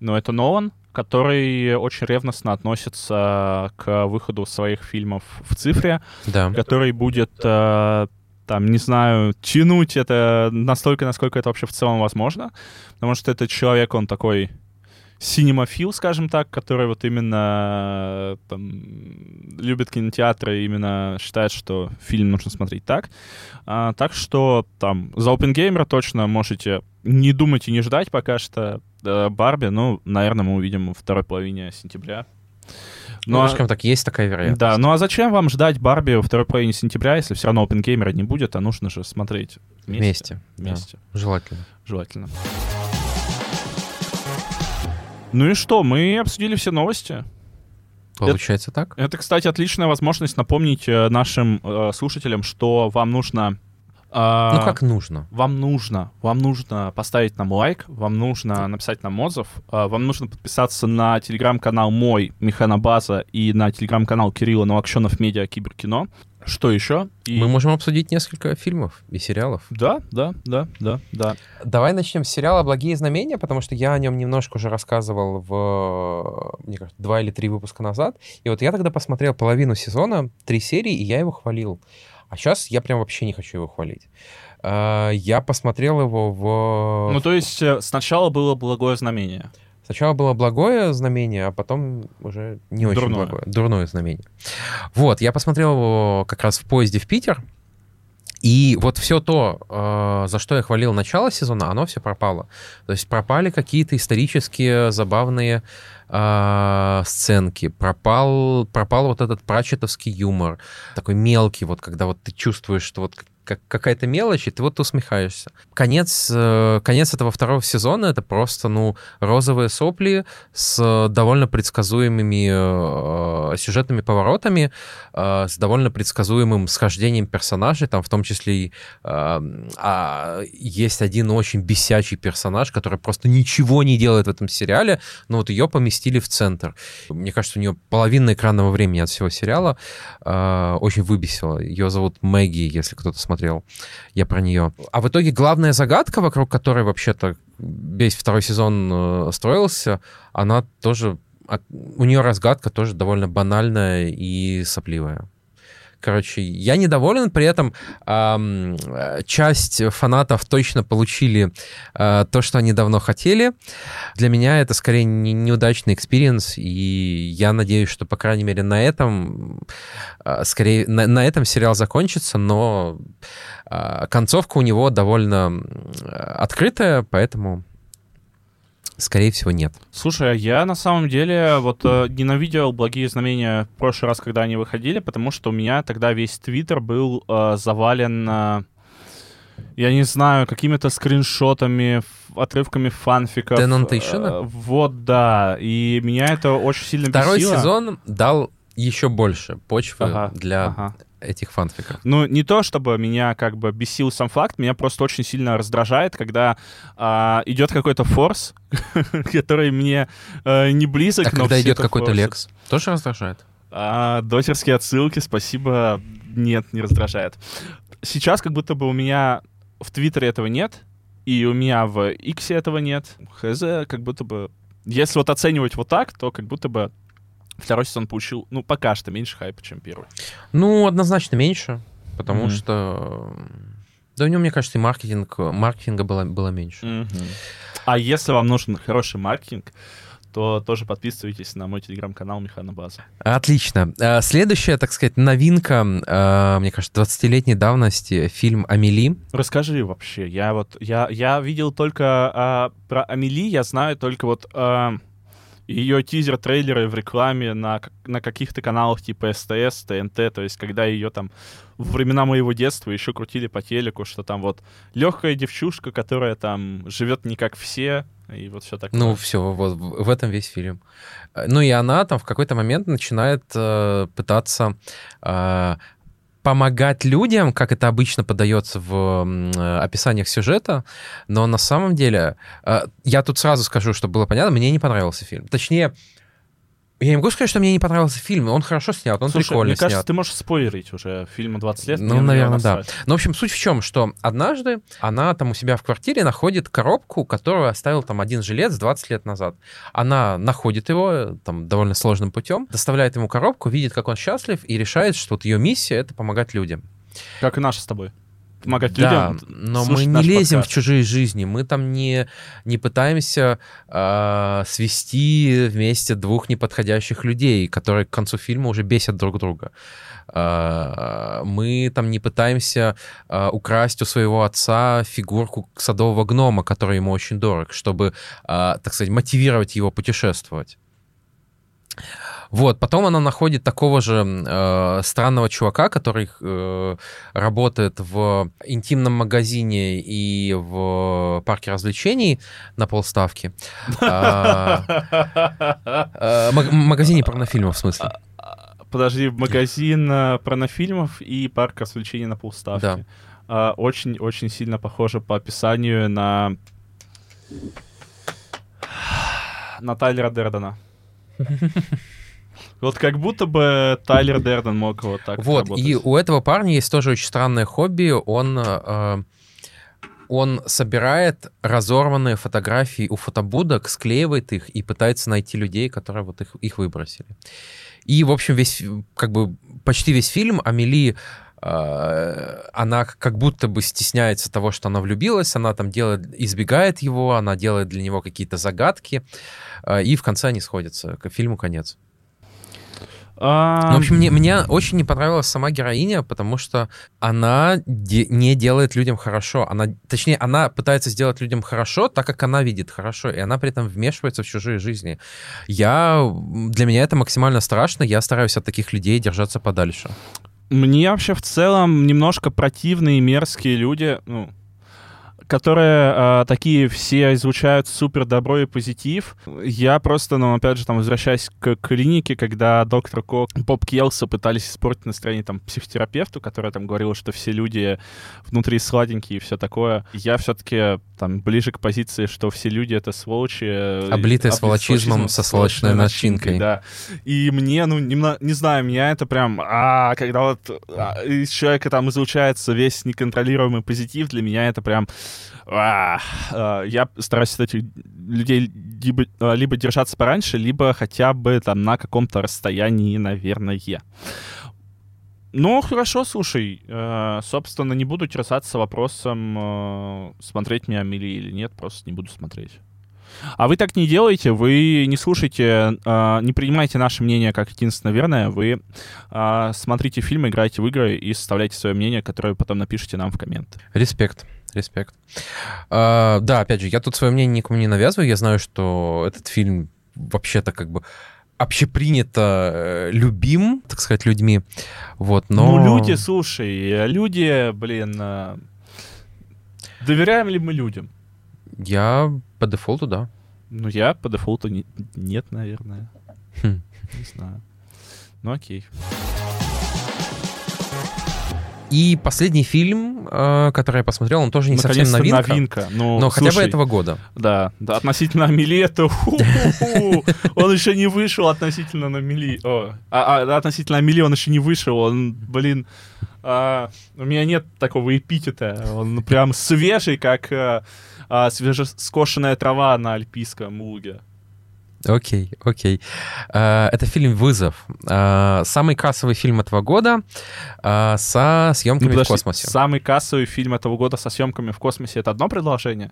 S2: ну, это Нолан, который очень ревностно относится к выходу своих фильмов в цифре,
S1: да.
S2: который будет э, там, не знаю, тянуть это настолько, насколько это вообще в целом возможно, потому что этот человек, он такой синемофил, скажем так, который вот именно там, любит кинотеатры и именно считает, что фильм нужно смотреть так. А, так что там за OpenGamer точно можете не думать и не ждать пока что Барби. Ну, наверное, мы увидим во второй половине сентября.
S1: Ну, ну скажем так, есть такая вероятность.
S2: Да, ну а зачем вам ждать Барби во второй половине сентября, если все равно OpenGamer не будет, а нужно же смотреть вместе?
S1: Вместе, вместе. Да. Желательно.
S2: Желательно. Ну и что, мы обсудили все новости.
S1: Получается
S2: это,
S1: так.
S2: Это, кстати, отличная возможность напомнить э, нашим э, слушателям, что вам нужно...
S1: Э, ну как нужно?
S2: Вам нужно. Вам нужно поставить нам лайк, вам нужно написать нам отзыв, э, вам нужно подписаться на телеграм-канал мой, Механобаза, и на телеграм-канал Кирилла Новокщенов Медиа Киберкино. Что еще?
S1: И... Мы можем обсудить несколько фильмов и сериалов.
S2: Да, да, да, да, да.
S1: Давай начнем с сериала «Благие знамения», потому что я о нем немножко уже рассказывал в, мне кажется, два или три выпуска назад. И вот я тогда посмотрел половину сезона, три серии, и я его хвалил. А сейчас я прям вообще не хочу его хвалить. А, я посмотрел его в...
S2: Ну, то есть э, сначала было «Благое знамение».
S1: Сначала было благое знамение, а потом уже не очень Дурное. благое. Дурное знамение. Вот, я посмотрел его как раз в поезде в Питер. И вот все то, э, за что я хвалил начало сезона, оно все пропало. То есть пропали какие-то исторические забавные э, сценки, пропал, пропал вот этот прачетовский юмор, такой мелкий, вот когда вот ты чувствуешь, что вот как какая-то мелочь, и ты вот усмехаешься. Конец, э, конец этого второго сезона — это просто, ну, розовые сопли с довольно предсказуемыми э, сюжетными поворотами, э, с довольно предсказуемым схождением персонажей, там в том числе э, э, есть один очень бесячий персонаж, который просто ничего не делает в этом сериале, но вот ее поместили в центр. Мне кажется, у нее половина экранного времени от всего сериала э, очень выбесила. Ее зовут Мэгги, если кто-то смотрит смотрел я про нее. А в итоге главная загадка, вокруг которой вообще-то весь второй сезон э, строился, она тоже... У нее разгадка тоже довольно банальная и сопливая. Короче, я недоволен, при этом эм, часть фанатов точно получили э, то, что они давно хотели. Для меня это скорее не, неудачный experience, и я надеюсь, что, по крайней мере, на этом э, скорее на, на этом сериал закончится, но э, концовка у него довольно открытая, поэтому Скорее всего, нет.
S2: Слушай, а я на самом деле вот э, ненавидел благие знамения в прошлый раз, когда они выходили, потому что у меня тогда весь твиттер был э, завален, э, я не знаю, какими-то скриншотами, отрывками фанфиков.
S1: Денонтейшена?
S2: Э, вот, да. И меня это очень сильно
S1: Второй
S2: бесило.
S1: сезон дал еще больше почвы ага, для ага этих фанфиков?
S2: Ну, не то, чтобы меня как бы бесил сам факт, меня просто очень сильно раздражает, когда а, идет какой-то форс, который мне а, не близок. А
S1: когда идет какой-то лекс, тоже раздражает?
S2: А, дотерские отсылки, спасибо, нет, не раздражает. Сейчас как будто бы у меня в Твиттере этого нет, и у меня в X этого нет. Хз, как будто бы... Если вот оценивать вот так, то как будто бы второй сезон получил, ну, пока что меньше хайпа, чем первый.
S1: Ну, однозначно меньше, потому mm-hmm. что... Да у него, мне кажется, и маркетинг, маркетинга было, было меньше.
S2: Mm-hmm. А если вам нужен хороший маркетинг, то тоже подписывайтесь на мой телеграм-канал Механа База.
S1: Отлично. А, следующая, так сказать, новинка, а, мне кажется, 20-летней давности, фильм «Амели».
S2: Расскажи вообще. Я вот, я, я видел только а, про Амели, я знаю только вот... А ее тизер-трейлеры в рекламе на, на каких-то каналах типа СТС, ТНТ, то есть когда ее там во времена моего детства еще крутили по телеку, что там вот легкая девчушка, которая там живет не как все, и вот все такое.
S1: Ну, все, вот в этом весь фильм. Ну и она там в какой-то момент начинает э, пытаться э, помогать людям, как это обычно подается в э, описаниях сюжета, но на самом деле, э, я тут сразу скажу, чтобы было понятно, мне не понравился фильм. Точнее, я не могу сказать, что мне не понравился фильм. Он хорошо снят, он Слушай, прикольно
S2: мне
S1: снят.
S2: кажется, ты можешь спойлерить уже фильм 20 лет.
S1: Ну, наверное, да. Ну, в общем, суть в чем, что однажды она там у себя в квартире находит коробку, которую оставил там один жилец 20 лет назад. Она находит его там довольно сложным путем, доставляет ему коробку, видит, как он счастлив, и решает, что вот ее миссия — это помогать людям.
S2: Как и наша с тобой помогать
S1: да,
S2: людям.
S1: но мы не лезем подкаст. в чужие жизни, мы там не, не пытаемся э, свести вместе двух неподходящих людей, которые к концу фильма уже бесят друг друга. Э, мы там не пытаемся э, украсть у своего отца фигурку садового гнома, который ему очень дорог, чтобы, э, так сказать, мотивировать его путешествовать. Вот, потом она находит такого же э, странного чувака, который э, работает в интимном магазине и в парке развлечений на полставки. А, э, магазине порнофильмов, в смысле.
S2: Подожди, магазин э, порнофильмов и парк развлечений на полставки. Очень-очень сильно похоже по описанию на на Тайлера Дердена. Вот как будто бы Тайлер Дерден мог вот так
S1: Вот, работать. и у этого парня есть тоже очень странное хобби. Он, э, он собирает разорванные фотографии у фотобудок, склеивает их и пытается найти людей, которые вот их, их выбросили. И, в общем, весь, как бы, почти весь фильм Амели э, она как будто бы стесняется того, что она влюбилась, она там делает, избегает его, она делает для него какие-то загадки, э, и в конце они сходятся. К фильму конец. Ну, в общем, мне, мне очень не понравилась сама героиня, потому что она де- не делает людям хорошо. Она, точнее, она пытается сделать людям хорошо, так как она видит хорошо, и она при этом вмешивается в чужие жизни. Я, для меня это максимально страшно, я стараюсь от таких людей держаться подальше.
S2: Мне вообще в целом немножко противные мерзкие люди, ну, которые э, такие все излучают супер добро и позитив. Я просто, ну, опять же, там, возвращаясь к клинике, когда доктор Кок, Поп Келса пытались испортить настроение там психотерапевту, которая там говорила, что все люди внутри сладенькие и все такое. Я все-таки там ближе к позиции, что все люди это сволочи.
S1: Э, Облитые сволочизмом со сволочной начинкой.
S2: Да. И мне, ну, не, не знаю, меня это прям, а, когда вот а, из человека там излучается весь неконтролируемый позитив, для меня это прям а, а, я стараюсь от этих людей либо, а, либо держаться пораньше, либо хотя бы там на каком-то расстоянии, наверное. Ну, хорошо, слушай. Э, собственно, не буду терзаться вопросом, э, смотреть меня Мили или нет, просто не буду смотреть. А вы так не делаете, вы не слушайте, э, не принимайте наше мнение как единственное верное, вы э, смотрите фильмы, играете в игры и составляйте свое мнение, которое потом напишите нам в комменты.
S1: Респект. Респект. А, да, опять же, я тут свое мнение никому не навязываю. Я знаю, что этот фильм вообще-то как бы общепринято э, любим, так сказать, людьми. Вот, но...
S2: Ну, люди, слушай, люди, блин, э, доверяем ли мы людям?
S1: Я по дефолту, да.
S2: Ну, я по дефолту не, нет, наверное. Хм. Не знаю. Ну, окей.
S1: И последний фильм, э, который я посмотрел, он тоже не совсем новинка.
S2: новинка.
S1: Ну, но слушай, хотя бы этого года.
S2: Да, да относительно Амели он еще не вышел относительно на Амели. А, а, относительно Амели он еще не вышел. Он, блин, а, у меня нет такого эпитета. Он прям свежий, как а, свежескошенная трава на альпийском луге.
S1: Окей, окей. Э, Это фильм «Вызов». Э, Самый кассовый фильм этого года э, со съемками
S2: Ну,
S1: в
S2: подожди,
S1: космосе.
S2: Самый кассовый фильм этого года со съемками в космосе — это одно предложение?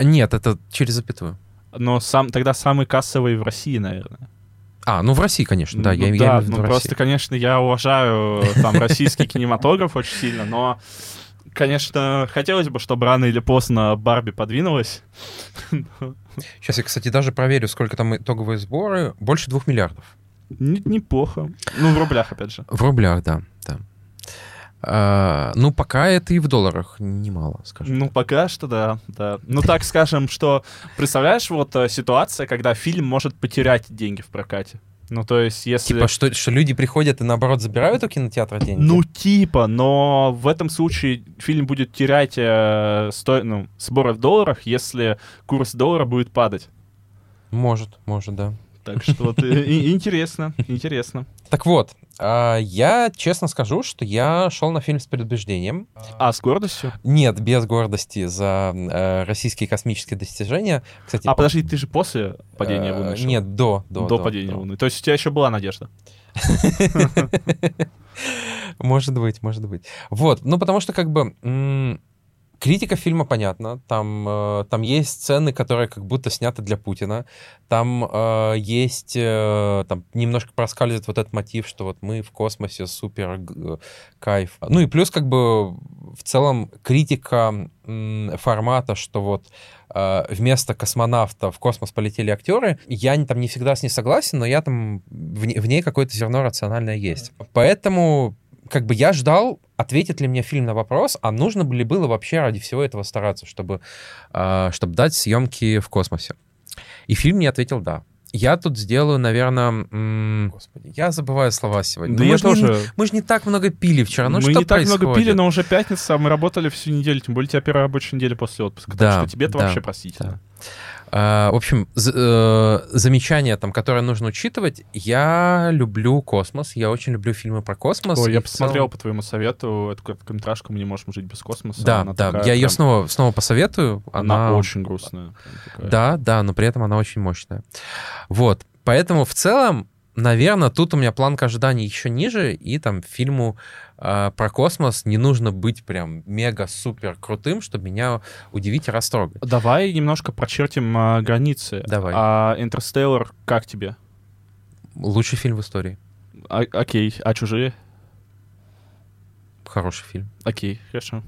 S1: Нет, это через запятую.
S2: Но сам, тогда самый кассовый в России, наверное.
S1: А, ну в России, конечно, да.
S2: Ну
S1: я, я
S2: да,
S1: имею в виду
S2: ну
S1: в
S2: просто,
S1: России.
S2: конечно, я уважаю там российский кинематограф очень сильно, но, конечно, хотелось бы, чтобы рано или поздно Барби подвинулась.
S1: Сейчас я, кстати, даже проверю, сколько там итоговые сборы. Больше двух миллиардов.
S2: Не- Неплохо. Ну, в рублях, опять же.
S1: В рублях, да. да. А, ну, пока это и в долларах немало, скажем.
S2: Ну, пока что, да, да. Ну, так скажем, что... Представляешь, вот э, ситуация, когда фильм может потерять деньги в прокате? Ну, то есть, если...
S1: Типа, что, что люди приходят и, наоборот, забирают у кинотеатра деньги?
S2: Ну, типа, но в этом случае фильм будет терять э, сто... ну, сборы в долларах, если курс доллара будет падать.
S1: Может, может, да.
S2: Так что вот э, интересно, интересно.
S1: Так вот, а, я честно скажу, что я шел на фильм с предубеждением.
S2: А, с гордостью?
S1: Нет, без гордости за э, российские космические достижения. Кстати,
S2: А, подожди, ты же после падения
S1: э,
S2: Луны шел?
S1: Нет, до. До,
S2: До падения. Луны. То есть у тебя еще была надежда?
S1: Может быть, может быть. Вот, ну потому что как бы критика фильма понятна. Там, э, там есть сцены, которые как будто сняты для Путина. Там э, есть, э, там немножко проскальзывает вот этот мотив, что вот мы в космосе, супер г- кайф. Ну и плюс как бы в целом критика м, формата, что вот э, вместо космонавта в космос полетели актеры, я не- там не всегда с ней согласен, но я там в, в ней какое-то зерно рациональное есть. Поэтому как бы я ждал, ответит ли мне фильм на вопрос, а нужно ли было вообще ради всего этого стараться, чтобы, э, чтобы дать съемки в космосе. И фильм мне ответил «да». Я тут сделаю, наверное... м, Господи, я забываю слова сегодня.
S2: Да
S1: Ну,
S2: я
S1: мы ж не-
S2: тоже.
S1: мы же не так много пили вчера. Ну
S2: мы
S1: что
S2: не так много пили, но уже пятница, а мы работали всю неделю, тем более у тебя первая рабочая неделя после отпуска.
S1: Да,
S2: так что тебе это
S1: да,
S2: вообще простительно.
S1: А, в общем, э, замечание, там, которое нужно учитывать. Я люблю космос, я очень люблю фильмы про космос.
S2: Ой, я посмотрел
S1: целом-
S2: по твоему совету эту короткометражку «Мы не можем жить без космоса».
S1: Да,
S2: Она
S1: да,
S2: такая
S1: я ее
S2: прям-
S1: снова, снова посоветую.
S2: Она,
S1: Она,
S2: очень грустная.
S1: Да, да, но при этом она очень мощная. Вот, поэтому в целом, наверное, тут у меня планка ожиданий еще ниже, и там фильму э, про космос не нужно быть прям мега-супер крутым, чтобы меня удивить и растрогать.
S2: Давай немножко прочертим а, границы.
S1: Давай.
S2: А «Интерстеллар» как тебе?
S1: Лучший фильм в истории.
S2: А- окей. А «Чужие»?
S1: Хороший фильм.
S2: Окей, хорошо.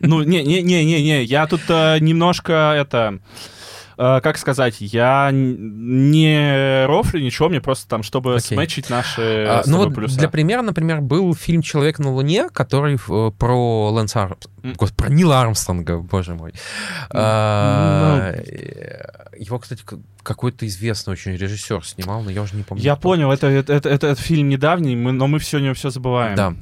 S2: Ну, не-не-не-не-не, я тут э, немножко это... э, как сказать, я не рофлю ничего, мне просто там, чтобы
S1: Окей.
S2: сметчить наши
S1: А, ну вот
S2: плюса.
S1: для примера, например, был фильм «Человек на Луне», который э, про Лэнса Арм...
S2: М.
S1: Господи, про Нила Армстронга, боже мой. А, э, Его, кстати, какой-то известный очень режиссер снимал, но я уже не помню.
S2: Я понял, это, это, это, это фильм недавний, мы, но мы все не все забываем.
S1: Да.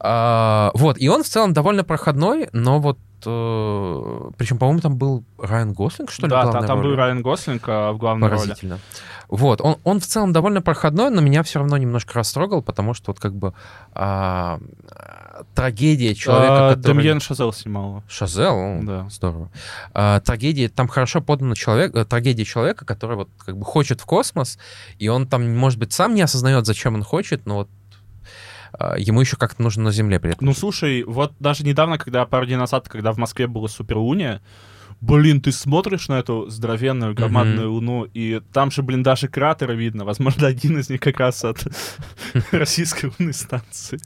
S1: А, вот, и он в целом довольно проходной, но вот... причем, по-моему, там был Райан Гослинг, что ли,
S2: да,
S1: главной
S2: та- там был
S1: роли?
S2: Райан Гослинг а, в главной роли.
S1: Поразительно. Вот, он, он в целом довольно проходной, но меня все равно немножко растрогал, потому что вот как бы а, трагедия человека,
S2: А,
S1: который...
S2: Демьен Шазел снимал.
S1: Шазел,
S2: Да.
S1: здорово. А, трагедия, там хорошо подана человек, э, трагедия человека, который вот как бы хочет в космос, и он там, может быть, сам не осознает, зачем он хочет, но вот ему еще как-то нужно на Земле при этом.
S2: Ну, слушай, вот даже недавно, когда пару дней назад, когда в Москве была суперлуния, блин, ты смотришь на эту здоровенную громадную
S1: Мгм.
S2: луну, и там же, блин, даже кратеры видно. Возможно, один из них как раз от российской лунной станции.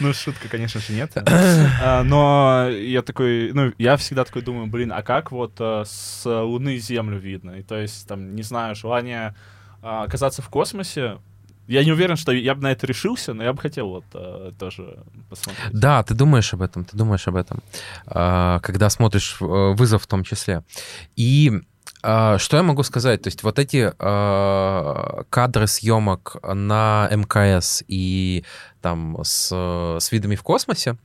S2: Ну, шутка, конечно же, нет. А, Но я такой, ну, я всегда такой думаю, блин, а как вот э, с Луны Землю видно? И то есть, там, не знаю, желание а, оказаться в космосе, я не уверен, что я бы на это решился, но я бы хотел вот э, тоже посмотреть.
S1: Да, ты думаешь об этом, ты думаешь об этом, а, когда смотришь э, вызов в том числе. И а, что я могу сказать? То есть вот эти а, кадры съемок на МКС и там с, с видами в космосе,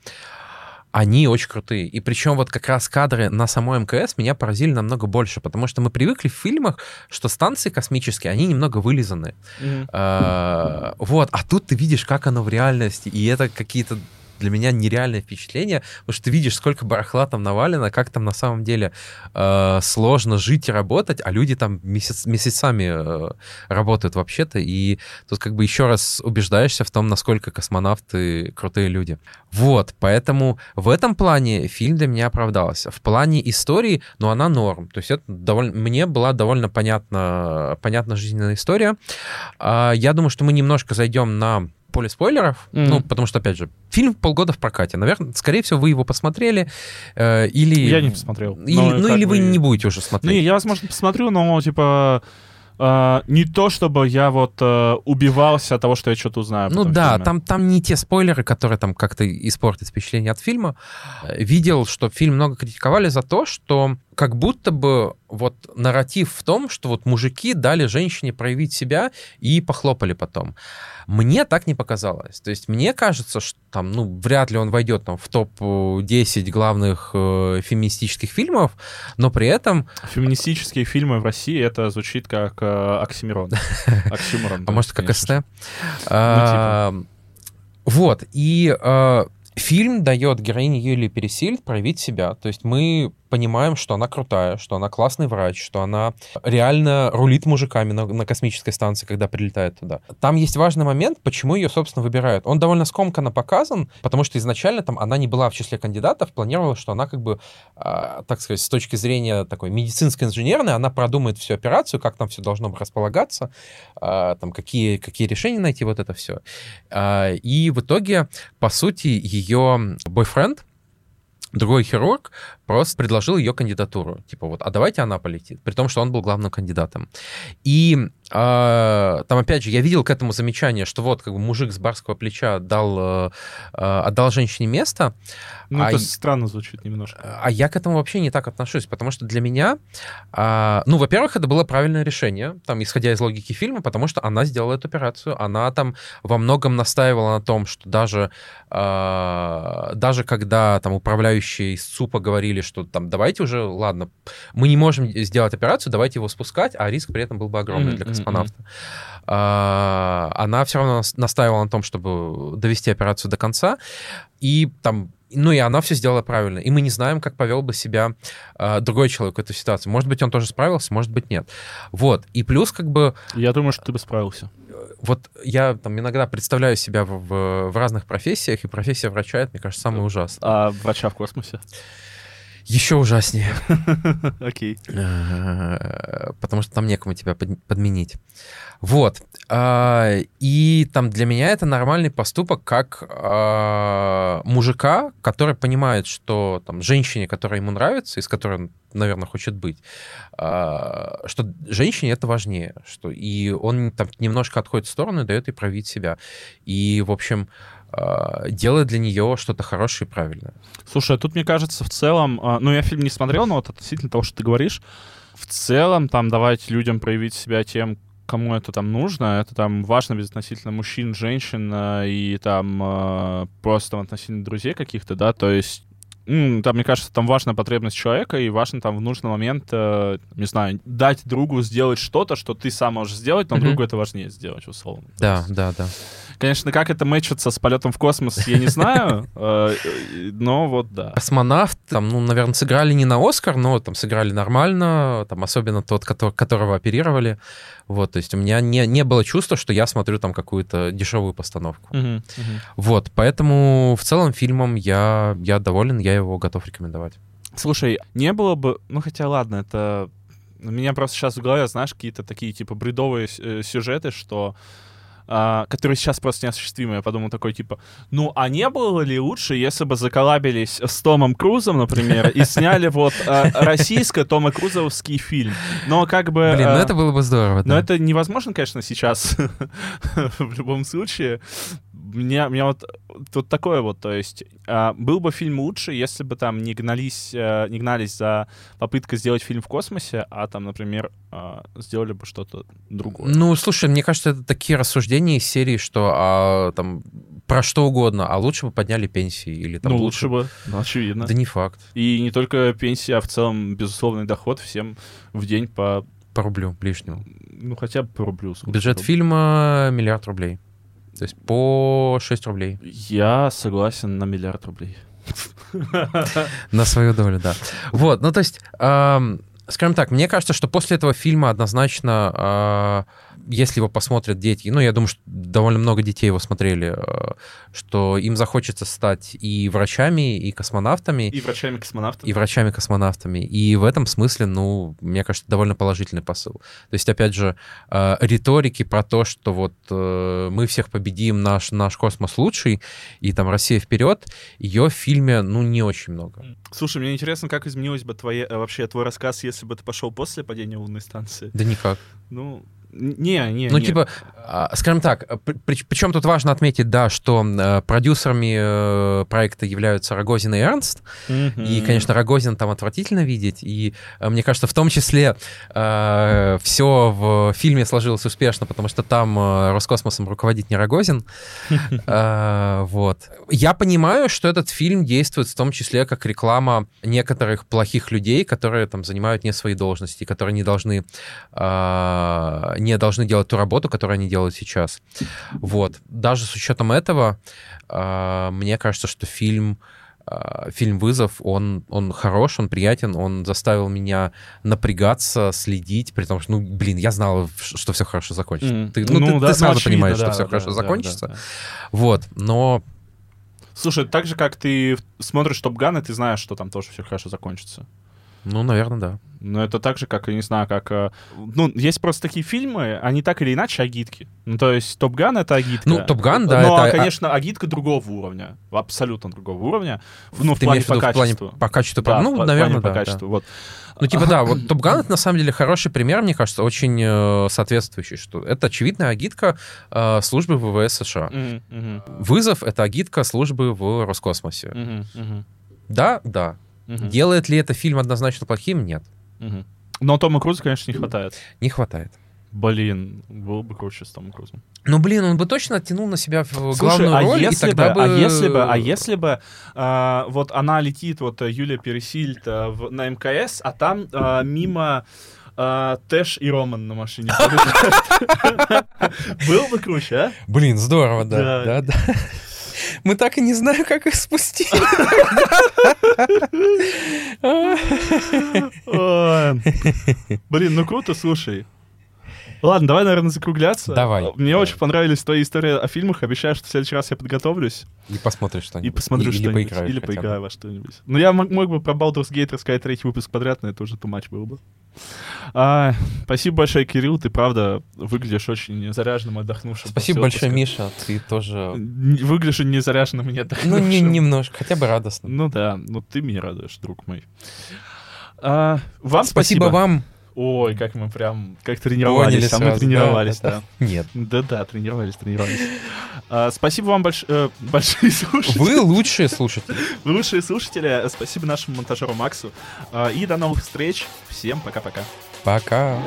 S1: они очень крутые. И причем вот как раз кадры на самой МКС меня поразили намного больше, потому что мы привыкли в фильмах, что станции космические, они немного вылизаны. А, Вот, а тут ты видишь, как оно в реальности, и это какие-то для меня нереальное впечатление, потому что ты видишь, сколько барахла там навалено, как там на самом деле э, сложно жить и работать, а люди там месяц, месяцами э, работают вообще-то, и тут как бы еще раз убеждаешься в том, насколько космонавты крутые люди. Вот, поэтому в этом плане фильм для меня оправдался. В плане истории, ну, она норм. То есть это довольно, мне была довольно понятна, понятна жизненная история. А, я думаю, что мы немножко зайдем на поле спойлеров, mm-hmm. ну, потому что, опять же, фильм полгода в прокате. Наверное, скорее всего, вы его посмотрели, э, или...
S2: Я не посмотрел.
S1: Или, ну, или вы не будете уже смотреть.
S2: Не, я, возможно, посмотрю, но, типа, Uh, не то, чтобы я вот uh, убивался от того, что я что-то узнаю.
S1: Ну да, там, там не те спойлеры, которые там как-то испортят впечатление от фильма. Видел, что фильм много критиковали за то, что как будто бы вот нарратив в том, что вот мужики дали женщине проявить себя и похлопали потом. Мне так не показалось. То есть мне кажется, что там, ну, вряд ли он войдет там в топ-10 главных э, феминистических фильмов, но при этом...
S2: Феминистические фильмы в России, это звучит как э, оксимирон. Оксимирон.
S1: А может, как СТ? Ну, а, типа. Вот, и э, фильм дает героине Юлии Пересильд проявить себя. То есть мы понимаем, что она крутая, что она классный врач, что она реально рулит мужиками на, на космической станции, когда прилетает туда. Там есть важный момент, почему ее, собственно, выбирают. Он довольно скомканно показан, потому что изначально там она не была в числе кандидатов, планировала, что она как бы, э, так сказать, с точки зрения такой медицинской инженерной, она продумает всю операцию, как там все должно располагаться, э, там какие, какие решения найти, вот это все. Э, и в итоге, по сути, ее бойфренд, другой хирург просто предложил ее кандидатуру. Типа вот, а давайте она полетит. При том, что он был главным кандидатом. И э, там, опять же, я видел к этому замечание, что вот как бы мужик с барского плеча дал, э, отдал женщине место.
S2: Ну, а это странно звучит немножко.
S1: А я к этому вообще не так отношусь, потому что для меня, э, ну, во-первых, это было правильное решение, там, исходя из логики фильма, потому что она сделала эту операцию, она там во многом настаивала на том, что даже, э, даже когда там управляющие из СУПа говорили, что там давайте уже, ладно, мы не можем сделать операцию, давайте его спускать, а риск при этом был бы огромный mm-hmm, для космонавта. Mm-hmm. А, она все равно настаивала на том, чтобы довести операцию до конца, и там ну и она все сделала правильно. И мы не знаем, как повел бы себя э, другой человек в этой ситуации. Может быть, он тоже справился, может быть, нет. Вот. И плюс как бы...
S2: Я думаю, что ты бы справился.
S1: Вот я там иногда представляю себя в, в, в разных профессиях, и профессия врача, это, мне кажется, самая ужасная.
S2: А врача в космосе?
S1: Еще ужаснее.
S2: Окей.
S1: Э, потому что там некому тебя подменить. Вот. А, и там для меня это нормальный поступок как а, мужика, который понимает, что там женщине, которая ему нравится, и с которой он, наверное, хочет быть, а, что женщине это важнее. Что, и он там немножко отходит в сторону и дает ей проявить себя. И, в общем, делает для нее что-то хорошее и правильное.
S2: Слушай, тут, мне кажется, в целом, ну, я фильм не смотрел, но вот относительно того, что ты говоришь, в целом там давать людям проявить себя тем, кому это там нужно, это там важно безотносительно мужчин, женщин и там просто там, относительно друзей каких-то, да, то есть там, мне кажется, там важна потребность человека, и важно там в нужный момент, э, не знаю, дать другу сделать что-то, что ты сам можешь сделать, но mm-hmm. другу это важнее сделать, условно.
S1: Да, есть, да, да.
S2: Конечно, как это мэчится с полетом в космос, я не знаю, э, но вот да.
S1: Космонавт, там, ну, наверное, сыграли не на Оскар, но там сыграли нормально, там, особенно тот, которого оперировали. Вот, то есть у меня не, не было чувства, что я смотрю там какую-то дешевую постановку. Uh-huh. Вот, поэтому в целом фильмом я, я доволен, я его готов рекомендовать.
S2: Слушай, не было бы... Ну, хотя ладно, это... У меня просто сейчас в голове, знаешь, какие-то такие, типа, бредовые э, сюжеты, что а, которые сейчас просто неосуществимы. Я подумал такой, типа, ну, а не было ли лучше, если бы заколабились с Томом Крузом, например, и сняли вот а, российско Тома Крузовский фильм? Но как бы...
S1: Блин, ну а, это было бы здорово,
S2: Но это невозможно, конечно, сейчас в любом случае меня, меня вот тут такое вот, то есть а, был бы фильм лучше, если бы там не гнались, а, не гнались за попыткой сделать фильм в космосе, а там, например, а, сделали бы что-то другое.
S1: Ну, слушай, мне кажется, это такие рассуждения из серии, что а, там про что угодно, а лучше бы подняли пенсии или там
S2: ну, лучше, лучше бы, ну, очевидно.
S1: Да не факт.
S2: И не только пенсия, а в целом безусловный доход всем в день по
S1: по рублю лишнему.
S2: Ну, хотя бы по рублю.
S1: Бюджет рублей. фильма миллиард рублей. То есть по 6 рублей.
S2: Я согласен на миллиард рублей.
S1: На свою долю, да. Вот, ну то есть, эм, скажем так, мне кажется, что после этого фильма однозначно э, если его посмотрят дети, ну, я думаю, что довольно много детей его смотрели, э, что им захочется стать и врачами, и космонавтами.
S2: И врачами-космонавтами.
S1: И врачами-космонавтами. И в этом смысле, ну, мне кажется, довольно положительный посыл. То есть, опять же, э, риторики про то, что вот э, мы всех победим, наш, наш космос лучший, и там Россия вперед, ее в фильме, ну, не очень много.
S2: Слушай, мне интересно, как изменилось бы твое, вообще твой рассказ, если бы ты пошел после падения лунной станции?
S1: Да никак.
S2: Ну, не, не,
S1: Ну,
S2: не.
S1: типа, а, скажем так, при, причем тут важно отметить, да, что э, продюсерами э, проекта являются Рогозин и Эрнст.
S2: Мгм.
S1: И, конечно, Рогозин там отвратительно видеть. И э, мне кажется, в том числе все в фильме сложилось успешно, потому что там э, Роскосмосом руководит не Рогозин. Э, Вот. Я понимаю, что этот фильм действует в том числе как реклама некоторых плохих людей, которые там занимают не свои должности, которые не должны э, не должны делать ту работу, которую они делают сейчас. Вот. Даже с учетом этого, э, мне кажется, что фильм э, фильм «Вызов», он, он хорош, он приятен, он заставил меня напрягаться, следить, при том, что, ну, блин, я знал, что все хорошо закончится.
S2: Мгм.
S1: Ты, ну, ты,
S2: да,
S1: ты сразу
S2: очевидно,
S1: понимаешь,
S2: да,
S1: что все
S2: да,
S1: хорошо
S2: да,
S1: закончится.
S2: да, да.
S1: Вот, но
S2: Слушай, так же, как ты смотришь Топ Ган, и ты знаешь, что там тоже все хорошо закончится.
S1: Ну, наверное, да.
S2: Но это так же, как, я не знаю, как... э, Ну, есть просто такие фильмы, они так или иначе агитки. Ну, то есть Top Gun — это агитка.
S1: Ну, Top Gun, да,
S2: Но,
S1: это-
S2: конечно, агитка другого уровня. Абсолютно другого уровня. Ну, в
S1: Ты
S2: плане
S1: в
S2: по
S1: в плане
S2: качеству.
S1: по качеству?
S2: Да,
S1: ну,
S2: пла-
S1: наверное,
S2: плане по
S1: да, да.
S2: качеству. Вот.
S1: Ну, типа, да, вот Top Gun это на самом деле хороший пример, мне кажется, очень э, соответствующий, что это очевидная агитка э, службы ВВС США.
S2: Мгм,
S1: Вызов — это агитка службы в Роскосмосе.
S2: мгм,
S1: Да, да.
S2: Мгм,
S1: Делает ли это фильм однозначно плохим? Нет.
S2: мгм. Но Тома Круза, конечно, не хватает.
S1: Не хватает.
S2: Блин, было бы круче с Томом Крузом.
S1: Ну, блин, он бы точно оттянул на себя
S2: Слушай,
S1: главную
S2: а
S1: роль, и
S2: если
S1: тогда
S2: бы,
S1: бы...
S2: а если бы, а если бы, а, вот она летит, вот э, Юлия Пересильд э, в- на МКС, а там а, мимо а, Тэш и Роман на машине. Был бы круче, а?
S1: Блин, здорово. Да.
S2: Да,
S1: да. Мы так и не знаем, как их спустить.
S2: Блин, ну круто, слушай. Ладно, давай, наверное, закругляться.
S1: Давай.
S2: Мне
S1: Давай.
S2: очень понравились твои истории о фильмах. Обещаю, что в следующий раз я подготовлюсь
S1: И посмотришь что-нибудь.
S2: и посмотрю
S1: Или
S2: что-нибудь. Или
S1: хотя бы.
S2: поиграю во что-нибудь. Ну, я мог, мог бы про Baldur's Gate рассказать третий выпуск подряд, но это уже much было бы. А, спасибо большое, Кирилл. Ты, правда, выглядишь очень заряженным, отдохнувшим.
S1: Спасибо большое. Миша. Ты тоже...
S2: Выглядишь не заряженным, не
S1: Ну,
S2: отдохнувшим.
S1: не, немножко, хотя бы радостно.
S2: Ну да, ну ты меня радуешь, друг мой. А, вам
S1: Спасибо
S2: спасибо.
S1: вам.
S2: Ой, как мы прям, как тренировались,
S1: Поняли
S2: а мы тренировались,
S1: да,
S2: да.
S1: Нет.
S2: Да-да, тренировались, тренировались. А, спасибо вам больш- э, большие слушатели.
S1: Вы лучшие слушатели.
S2: Вы лучшие слушатели. Спасибо нашему монтажеру Максу. А, и до новых встреч. Всем пока-пока.
S1: Пока.